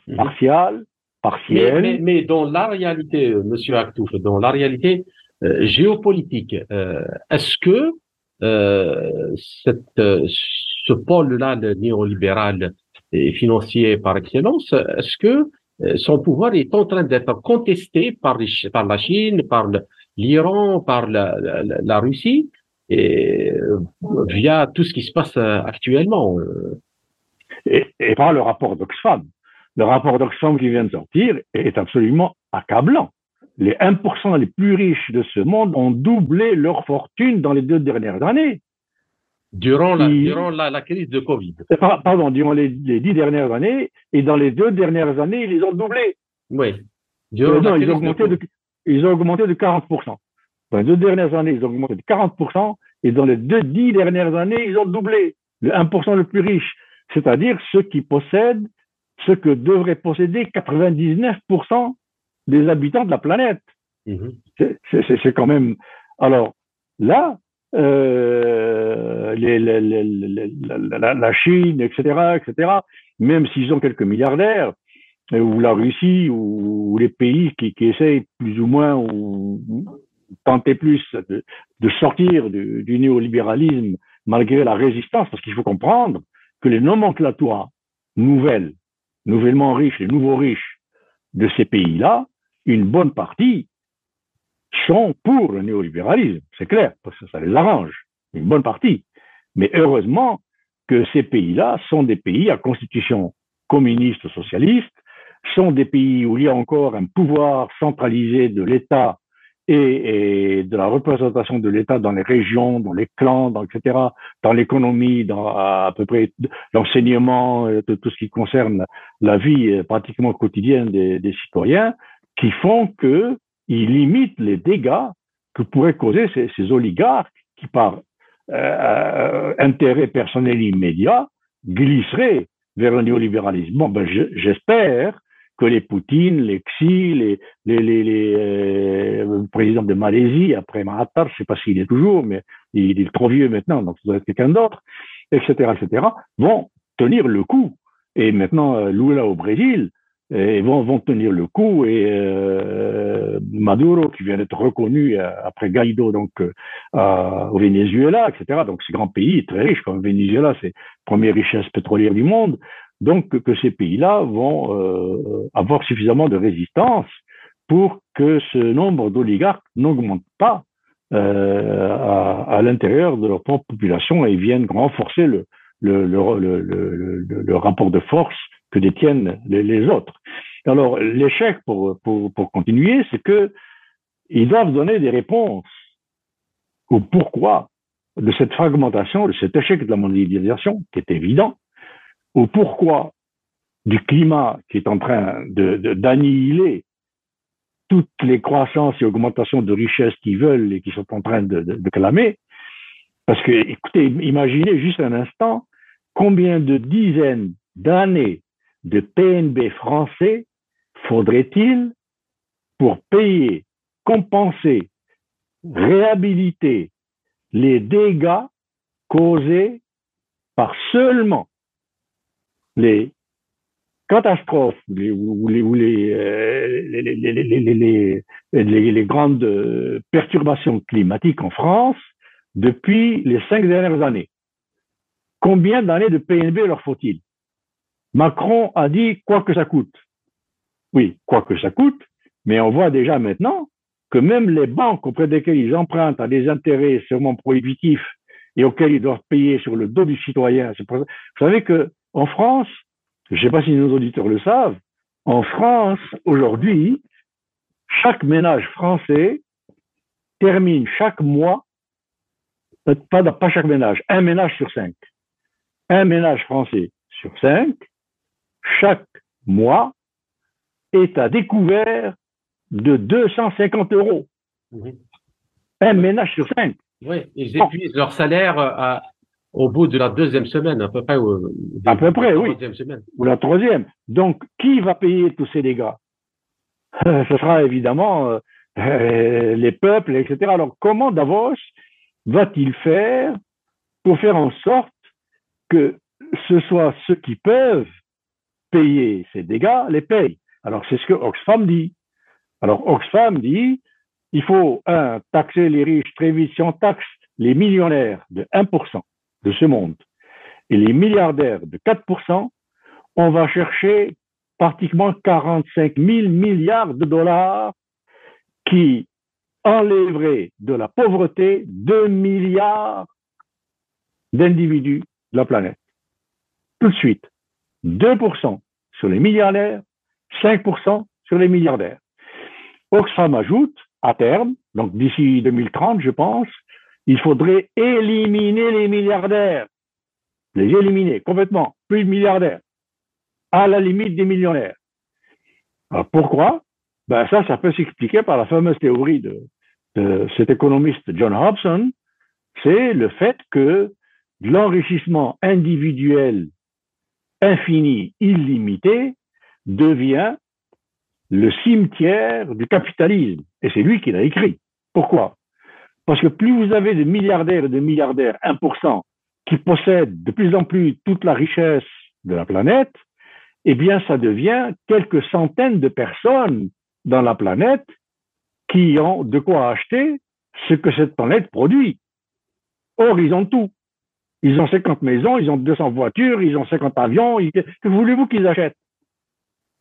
mhm. partiale, partielle. Mais, mais, mais dans la réalité, euh, Monsieur Aktouf, dans la réalité euh, géopolitique, euh, est-ce que euh, cette, euh, ce pôle-là, le néolibéral et financier par excellence, est-ce que son pouvoir est en train d'être contesté par, les, par la Chine, par l'Iran, par la, la, la, Russie, et via tout ce qui se passe actuellement et, et par le rapport d'Oxfam. Le rapport d'Oxfam qui vient de sortir est absolument accablant. Les 1% les plus riches de ce monde ont doublé leur fortune dans les deux dernières années. Durant la, durant la, la, crise de Covid. Pardon, durant les, les, dix dernières années, et dans les deux dernières années, ils les ont doublés. Oui. Durant non, ils, ont augmenté de, ils ont augmenté de 40%. Dans les deux dernières années, ils ont augmenté de 40%, et dans les deux, dix dernières années, ils ont doublé. Le 1% le plus riche, c'est-à-dire ceux qui possèdent ce que devraient posséder 99% des habitants de la planète. Mmh. C'est quand même. Alors là, euh, les, les, les, la, la, Chine, etc., etc., même s'ils ont quelques milliardaires, euh, ou la Russie, ou, ou les pays qui, qui, essayent plus ou moins, ou, tenter plus de, sortir du, néolibéralisme malgré la résistance, parce qu'il faut comprendre que les nomenclatures nouvelles, nouvellement riches, les nouveaux riches de ces pays-là, une bonne partie sont pour le néolibéralisme, c'est clair, parce que ça les arrange, une bonne partie. Mais heureusement que ces pays-là sont des pays à constitution communiste socialiste, sont des pays où il y a encore un pouvoir centralisé de l'État et, et, de la représentation de l'État dans les régions, dans les clans, dans, etc., dans l'économie, dans à, peu près l'enseignement, euh, tout ce qui concerne la vie euh, pratiquement quotidienne des, des citoyens, qui font qu'ils limitent les dégâts que pourraient causer ces, ces oligarques qui, par euh, euh, intérêt personnel immédiat, glisseraient vers le néolibéralisme. Bon, ben, j'espère que les Poutine, les Xi, les, les, les, les euh, présidents de Malaisie, après Mahathir, je ne sais pas s'il est toujours, mais il est trop vieux maintenant, donc ça doit être quelqu'un d'autre, etc., etc., vont tenir le coup. Et maintenant, euh, Lula au Brésil, et vont, vont tenir le coup et euh, Maduro qui vient d'être reconnu euh, après Guaido donc euh, au Venezuela etc donc ces grands pays très riches comme Venezuela c'est première richesse pétrolière du monde donc que ces pays-là vont euh, avoir suffisamment de résistance pour que ce nombre d'oligarques n'augmente pas euh, à, à l'intérieur de leur propre population et viennent renforcer le, le, le, le, rapport de force que détiennent les, les autres. Alors, l'échec, pour, pour, pour continuer, c'est que ils doivent donner des réponses au pourquoi de cette fragmentation, de cet échec de la mondialisation, qui est évident, au pourquoi du climat qui est en train d'annihiler toutes les croissances et augmentations de richesses qu'ils veulent et qui sont en train de clamer. Parce que, écoutez, imaginez juste un instant combien de dizaines d'années de PNB français faudrait-il pour payer, compenser, réhabiliter les dégâts causés par seulement les catastrophes ou les, les, grandes perturbations climatiques en France depuis les cinq dernières années. Combien d'années de PNB leur faut-il? Macron a dit quoi que ça coûte. Oui, quoi que ça coûte, mais on voit déjà maintenant que même les banques auprès desquelles ils empruntent à des intérêts sûrement prohibitifs et auxquels ils doivent payer sur le dos du citoyen. Vous savez que en France, je ne sais pas si nos auditeurs le savent, en France, aujourd'hui, chaque ménage français termine chaque mois, pas, pas chaque ménage, un ménage sur cinq. Un ménage français sur cinq chaque mois est à découvert de 250 euros. Un ménage sur cinq. Oui, ils épuisent leur salaire à, au bout de la deuxième semaine, à peu près. Ou, à peu près, oui. Semaine. Ou la troisième. Donc, qui va payer tous ces dégâts? Ce sera évidemment euh, les peuples, etc. Alors, comment Davos va-t-il faire pour faire en sorte que ce soit ceux qui peuvent payer ces dégâts les payent? Alors, c'est ce que Oxfam dit. Alors, Oxfam dit il faut, un, taxer les riches très vite. Si on taxe les millionnaires de 1% de ce monde et les milliardaires de 4%, on va chercher pratiquement 45 000 milliards de dollars qui enlèveraient de la pauvreté 2 milliards d'individus de la planète. Tout de suite, 2% sur les milliardaires, 5% sur les milliardaires. Oxfam ajoute, à terme, donc d'ici 2030, je pense, il faudrait éliminer les milliardaires, les éliminer complètement, plus de milliardaires, à la limite des millionnaires. Alors pourquoi? Ben Ça, ça peut s'expliquer par la fameuse théorie de, de cet économiste John Hobson, c'est le fait que l'enrichissement individuel infini, illimité, devient le cimetière du capitalisme. Et c'est lui qui l'a écrit. Pourquoi? Parce que plus vous avez de milliardaires et de milliardaires 1% qui possèdent de plus en plus toute la richesse de la planète, eh bien, ça devient quelques centaines de personnes dans la planète qui ont de quoi acheter ce que cette planète produit. Or, ils ont tout. Ils ont 50 maisons, ils ont 200 voitures, ils ont 50 avions. Que voulez-vous qu'ils achètent?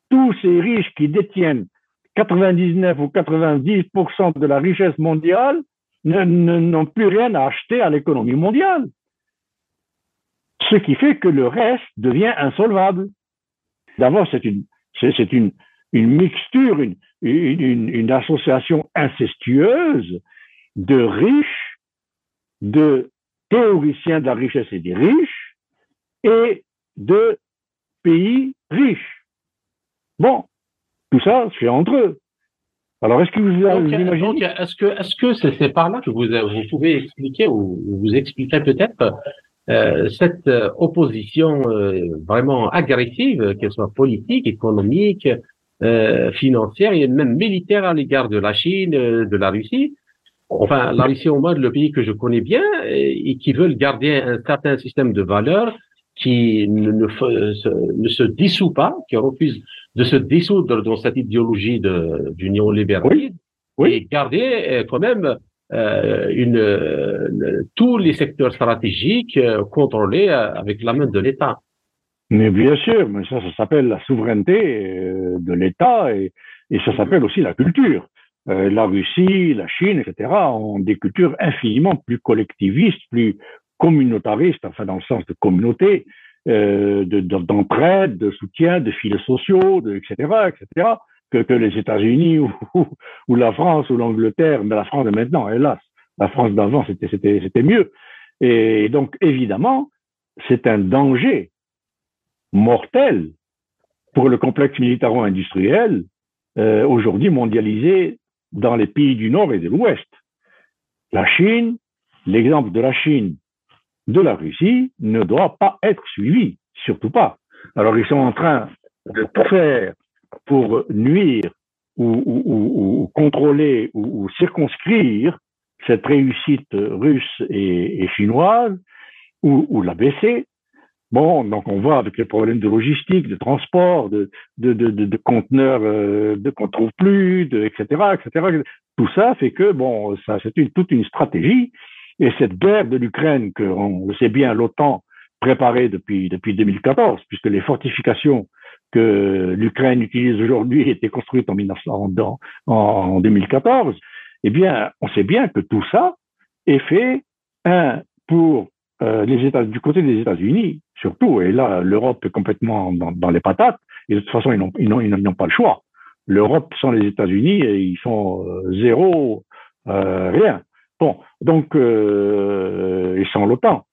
Tous ces riches qui détiennent 99 ou 90% de la richesse mondiale n'ont plus rien à acheter à l'économie mondiale. Ce qui fait que le reste devient insolvable. D'abord, c'est une, mixture, une, une, une, association incestueuse de riches, de théoriciens de la richesse et des riches, et de pays riches. Bon, tout ça, c'est entre eux. Alors, est-ce que vous, imaginez Est-ce que est-ce que c'est par là que vous, vous pouvez expliquer ou vous expliquerez peut-être euh, cette euh, opposition euh, vraiment agressive, qu'elle soit politique, économique, euh, financière et même militaire à l'égard de la Chine, de la Russie? Enfin, la Russie au moins le pays que je connais bien et qui veulent garder un certain système de valeurs qui ne, ne, ne se dissout pas, qui refuse de se dissoudre dans cette idéologie de, du néolibéralisme oui, et garder euh, quand même euh, une, euh, tous les secteurs stratégiques euh, contrôlés avec la main de l'État. Mais bien sûr, mais ça, ça s'appelle la souveraineté de l'État et, et, ça s'appelle aussi la culture. la Russie, la Chine, etc. ont des cultures infiniment plus collectivistes, plus communautaristes, enfin dans le sens de communauté, euh, d'entraide, de, soutien, de filets sociaux, de, etc., etc., que, que les États-Unis ou, ou, la France ou l'Angleterre, mais la France de maintenant, hélas, la France d'avant, c'était mieux. Et donc, évidemment, c'est un danger mortel pour le complexe militaro-industriel euh, aujourd'hui mondialisé dans les pays du Nord et de l'Ouest. La Chine, l'exemple de la Chine de la Russie ne doit pas être suivi, surtout pas. Alors ils sont en train de tout faire pour nuire ou, ou, ou, contrôler ou, circonscrire cette réussite russe et, et chinoise ou, la baisser. Bon, donc on voit avec les problèmes de logistique, de transport, de, de, de, de, conteneurs euh, qu'on trouve plus, de, etc., etc. Tout ça fait que bon, ça c'est une, toute une stratégie et cette guerre de l'Ukraine, que on le sait bien, l'OTAN préparait depuis, depuis 2014, puisque les fortifications que l'Ukraine utilise aujourd'hui étaient construites en, 1900, en 2014, eh bien, on sait bien que tout ça est fait, un, pour euh, les États, du côté des États-Unis, surtout, et là, l'Europe est complètement dans, dans, les patates, et de toute façon, ils n'ont, ils n'ont, pas le choix. L'Europe sans les États-Unis, ils sont euh, zéro, euh, rien. Bon, donc, euh, et sans l'OTAN.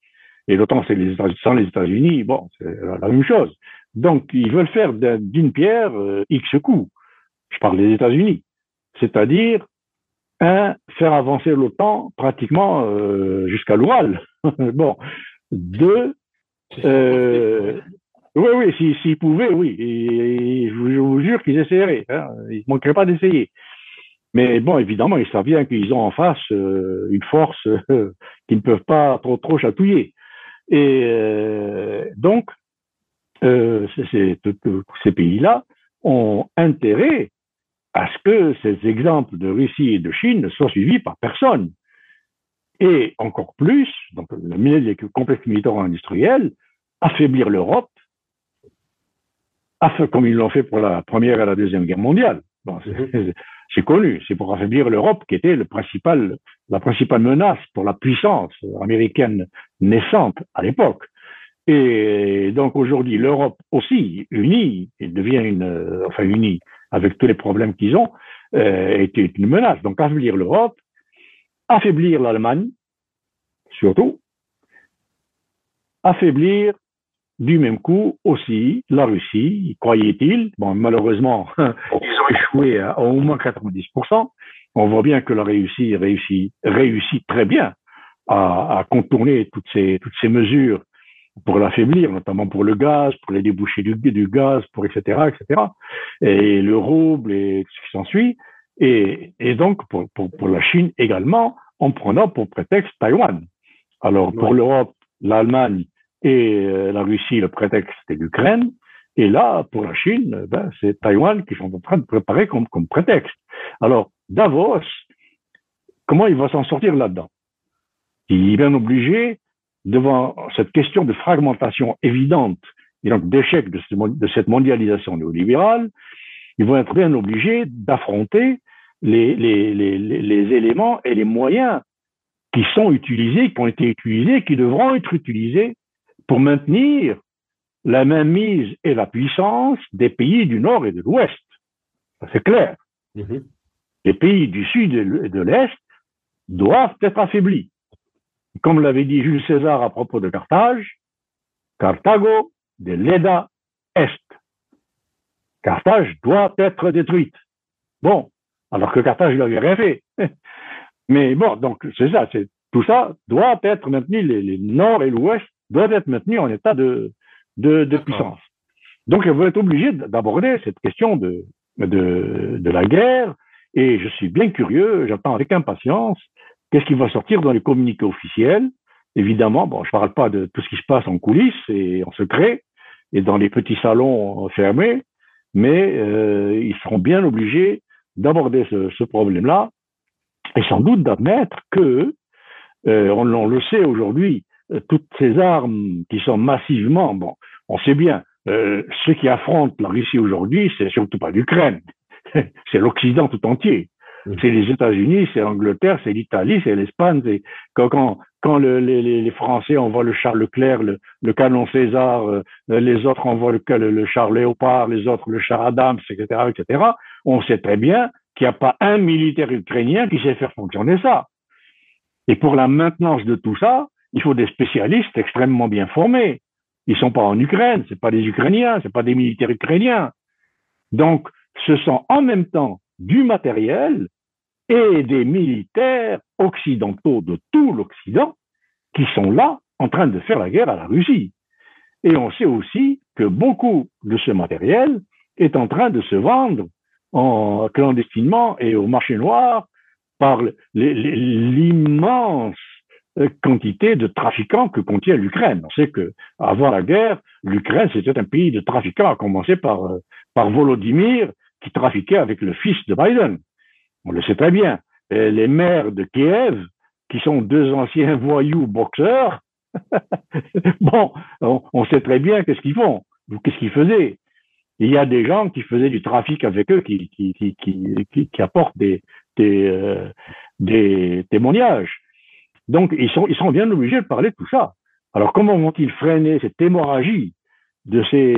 Et l'OTAN, c'est les sans les États-Unis, bon, c'est la même chose. Donc, ils veulent faire d'une pierre euh, X coups. je parle des États-Unis, c'est-à-dire un, faire avancer l'OTAN pratiquement euh, jusqu'à l'Oural. bon. Deux, euh, oui, oui, s'ils si, pouvaient, oui. Et, je, vous, jure qu'ils essaieraient. Hein. Ils ne manqueraient pas d'essayer. Mais bon, évidemment, ils savent bien qu'ils ont en face euh, une force euh, qu'ils ne peuvent pas trop, trop chatouiller. Et euh, donc, ces pays-là ont intérêt à ce que ces exemples de Russie et de Chine ne soient suivis par personne. Et encore plus, donc le complexe militaire industriel, affaiblir l'Europe, comme ils l'ont fait pour la Première et la Deuxième Guerre mondiale. Bon, c'est connu, c'est pour affaiblir l'Europe qui était le principal, la principale menace pour la puissance américaine naissante à l'époque. Et donc aujourd'hui, l'Europe aussi, unie, devient une, enfin unie, avec tous les problèmes qu'ils ont, euh, une menace. Donc affaiblir l'Europe, affaiblir l'Allemagne, surtout, affaiblir du même coup aussi la Russie, croyait-il. Bon, malheureusement, échoué à, au moins 90%. On voit bien que la Russie réussit, réussit très bien à, à contourner toutes ces, toutes ces mesures pour l'affaiblir, notamment pour le gaz, pour les débouchés du, du gaz, pour etc., etc. Et le rouble et ce qui s'ensuit. Et, et donc pour, pour, pour, la Chine également, en prenant pour prétexte Taïwan. Alors pour l'Europe, l'Allemagne et euh, la Russie, le prétexte c'est l'Ukraine. Et là, pour la Chine, ben, c'est Taïwan qui sont en train de préparer comme, comme prétexte. Alors Davos, comment il va s'en sortir là-dedans? Il est bien obligé devant cette question de fragmentation évidente et donc d'échec de, cette mondialisation néolibérale, ils vont être bien obligés d'affronter les, les, les, les, éléments et les moyens qui sont utilisés, qui ont été utilisés, qui devront être utilisés pour maintenir la mainmise et la puissance des pays du Nord et de l'Ouest. C'est clair. Mm-hmm. Les pays du Sud et de l'Est doivent être affaiblis. Comme l'avait dit Jules César à propos de Carthage, Carthago de l'EDA Est. Carthage doit être détruite. Bon, alors que Carthage n'avait rien fait. Mais bon, donc c'est ça, c'est tout ça doit être maintenu, les, nord et l'ouest doivent être maintenus en état de, de, de puissance. Donc, va être obligée d'aborder cette question de, de, de la guerre, et je suis bien curieux, j'attends avec impatience Qu'est-ce qui va sortir dans les communiqués officiels. Évidemment, bon, je ne parle pas de tout ce qui se passe en coulisses et en secret et dans les petits salons fermés, mais euh, ils seront bien obligés d'aborder ce, ce problème-là. Et sans doute d'admettre que, euh, on, on, le sait aujourd'hui, euh, toutes ces armes qui sont massivement, bon, on sait bien, euh, ceux qui affrontent la Russie aujourd'hui, c'est surtout pas l'Ukraine, c'est l'Occident tout entier. Mm. C'est les États-Unis, c'est l'Angleterre, c'est l'Italie, c'est l'Espagne. Quand, quand, quand le, les, les, Français envoient le char Leclerc, le, le canon César, euh, les autres envoient le, le, char Léopard, les autres le char Adams, etc., etc., on sait très bien qu'il n'y a pas un militaire ukrainien qui sait faire fonctionner ça. Et pour la maintenance de tout ça, il faut des spécialistes extrêmement bien formés. Ils sont pas en Ukraine, c'est pas des Ukrainiens, c'est pas des militaires ukrainiens. Donc, ce sont en même temps du matériel et des militaires occidentaux de tout l'Occident qui sont là en train de faire la guerre à la Russie. Et on sait aussi que beaucoup de ce matériel est en train de se vendre en clandestinement et au marché noir par l'immense quantité de trafiquants que contient l'Ukraine. On sait que avant la guerre, l'Ukraine c'était un pays de trafiquants, à commencer par, par Volodymyr qui trafiquait avec le fils de Biden. On le sait très bien. les maires de Kiev, qui sont deux anciens voyous boxeurs, bon, on, sait très bien qu'est-ce qu'ils font, qu'est-ce qu'ils faisaient. Il y a des gens qui faisaient du trafic avec eux, qui, qui, qui, qui, qui apportent des, des, euh, des témoignages. Donc, ils sont, ils sont bien obligés de parler de tout ça. Alors, comment vont-ils freiner cette hémorragie de ces,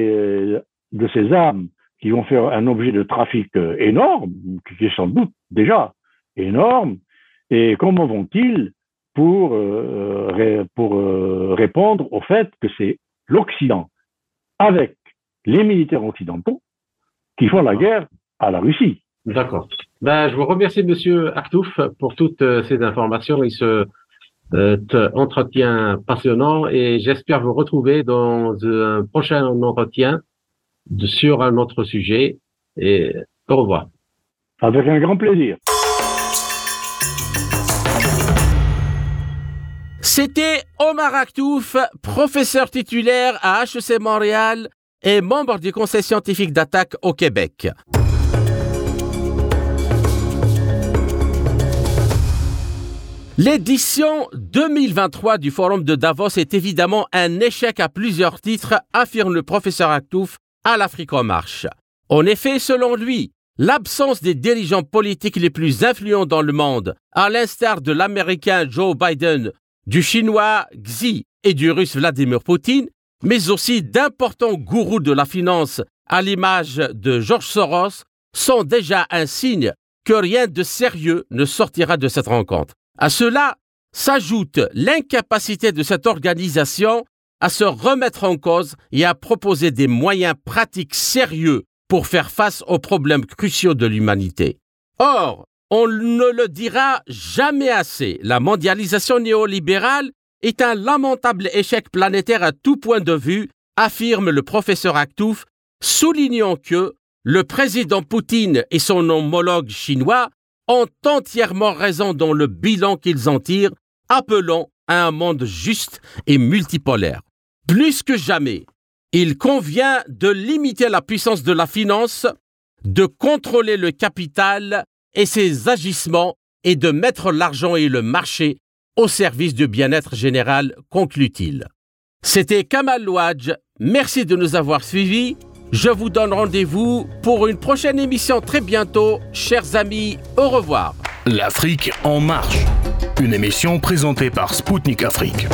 de ces armes qui vont faire un objet de trafic euh, énorme, qui est sans doute déjà énorme, et comment vont-ils pour, euh, pour euh, répondre au fait que c'est l'Occident, avec les militaires occidentaux, qui font la guerre à la Russie D'accord. Ben, je vous remercie, Monsieur Artouf, pour toutes ces informations et ce entretien passionnant. Et j'espère vous retrouver dans un prochain entretien sur un autre sujet. Et au revoir. Avec un grand plaisir. C'était Omar Aktouf, professeur titulaire à HEC Montréal et membre du Conseil scientifique d'attaque au Québec. L'édition 2023 du Forum de Davos est évidemment un échec à plusieurs titres, affirme le professeur Aktouf à l'Afrique en marche. En effet, selon lui, l'absence des dirigeants politiques les plus influents dans le monde, à l'instar de l'Américain Joe Biden, du Chinois Xi et du Russe Vladimir Poutine, mais aussi d'importants gourous de la finance à l'image de George Soros, sont déjà un signe que rien de sérieux ne sortira de cette rencontre. À cela s'ajoute l'incapacité de cette organisation à se remettre en cause et à proposer des moyens pratiques sérieux pour faire face aux problèmes cruciaux de l'humanité. Or, on ne le dira jamais assez, la mondialisation néolibérale est un lamentable échec planétaire à tout point de vue, affirme le professeur Aktouf, soulignant que le président Poutine et son homologue chinois ont entièrement raison dans le bilan qu'ils en tirent, appelant à un monde juste et multipolaire. Plus que jamais, il convient de limiter la puissance de la finance, de contrôler le capital et ses agissements et de mettre l'argent et le marché au service du bien-être général, conclut-il. C'était Kamal Louadj, merci de nous avoir suivis je vous donne rendez-vous pour une prochaine émission très bientôt. Chers amis, au revoir. L'Afrique en marche. Une émission présentée par Spoutnik Afrique.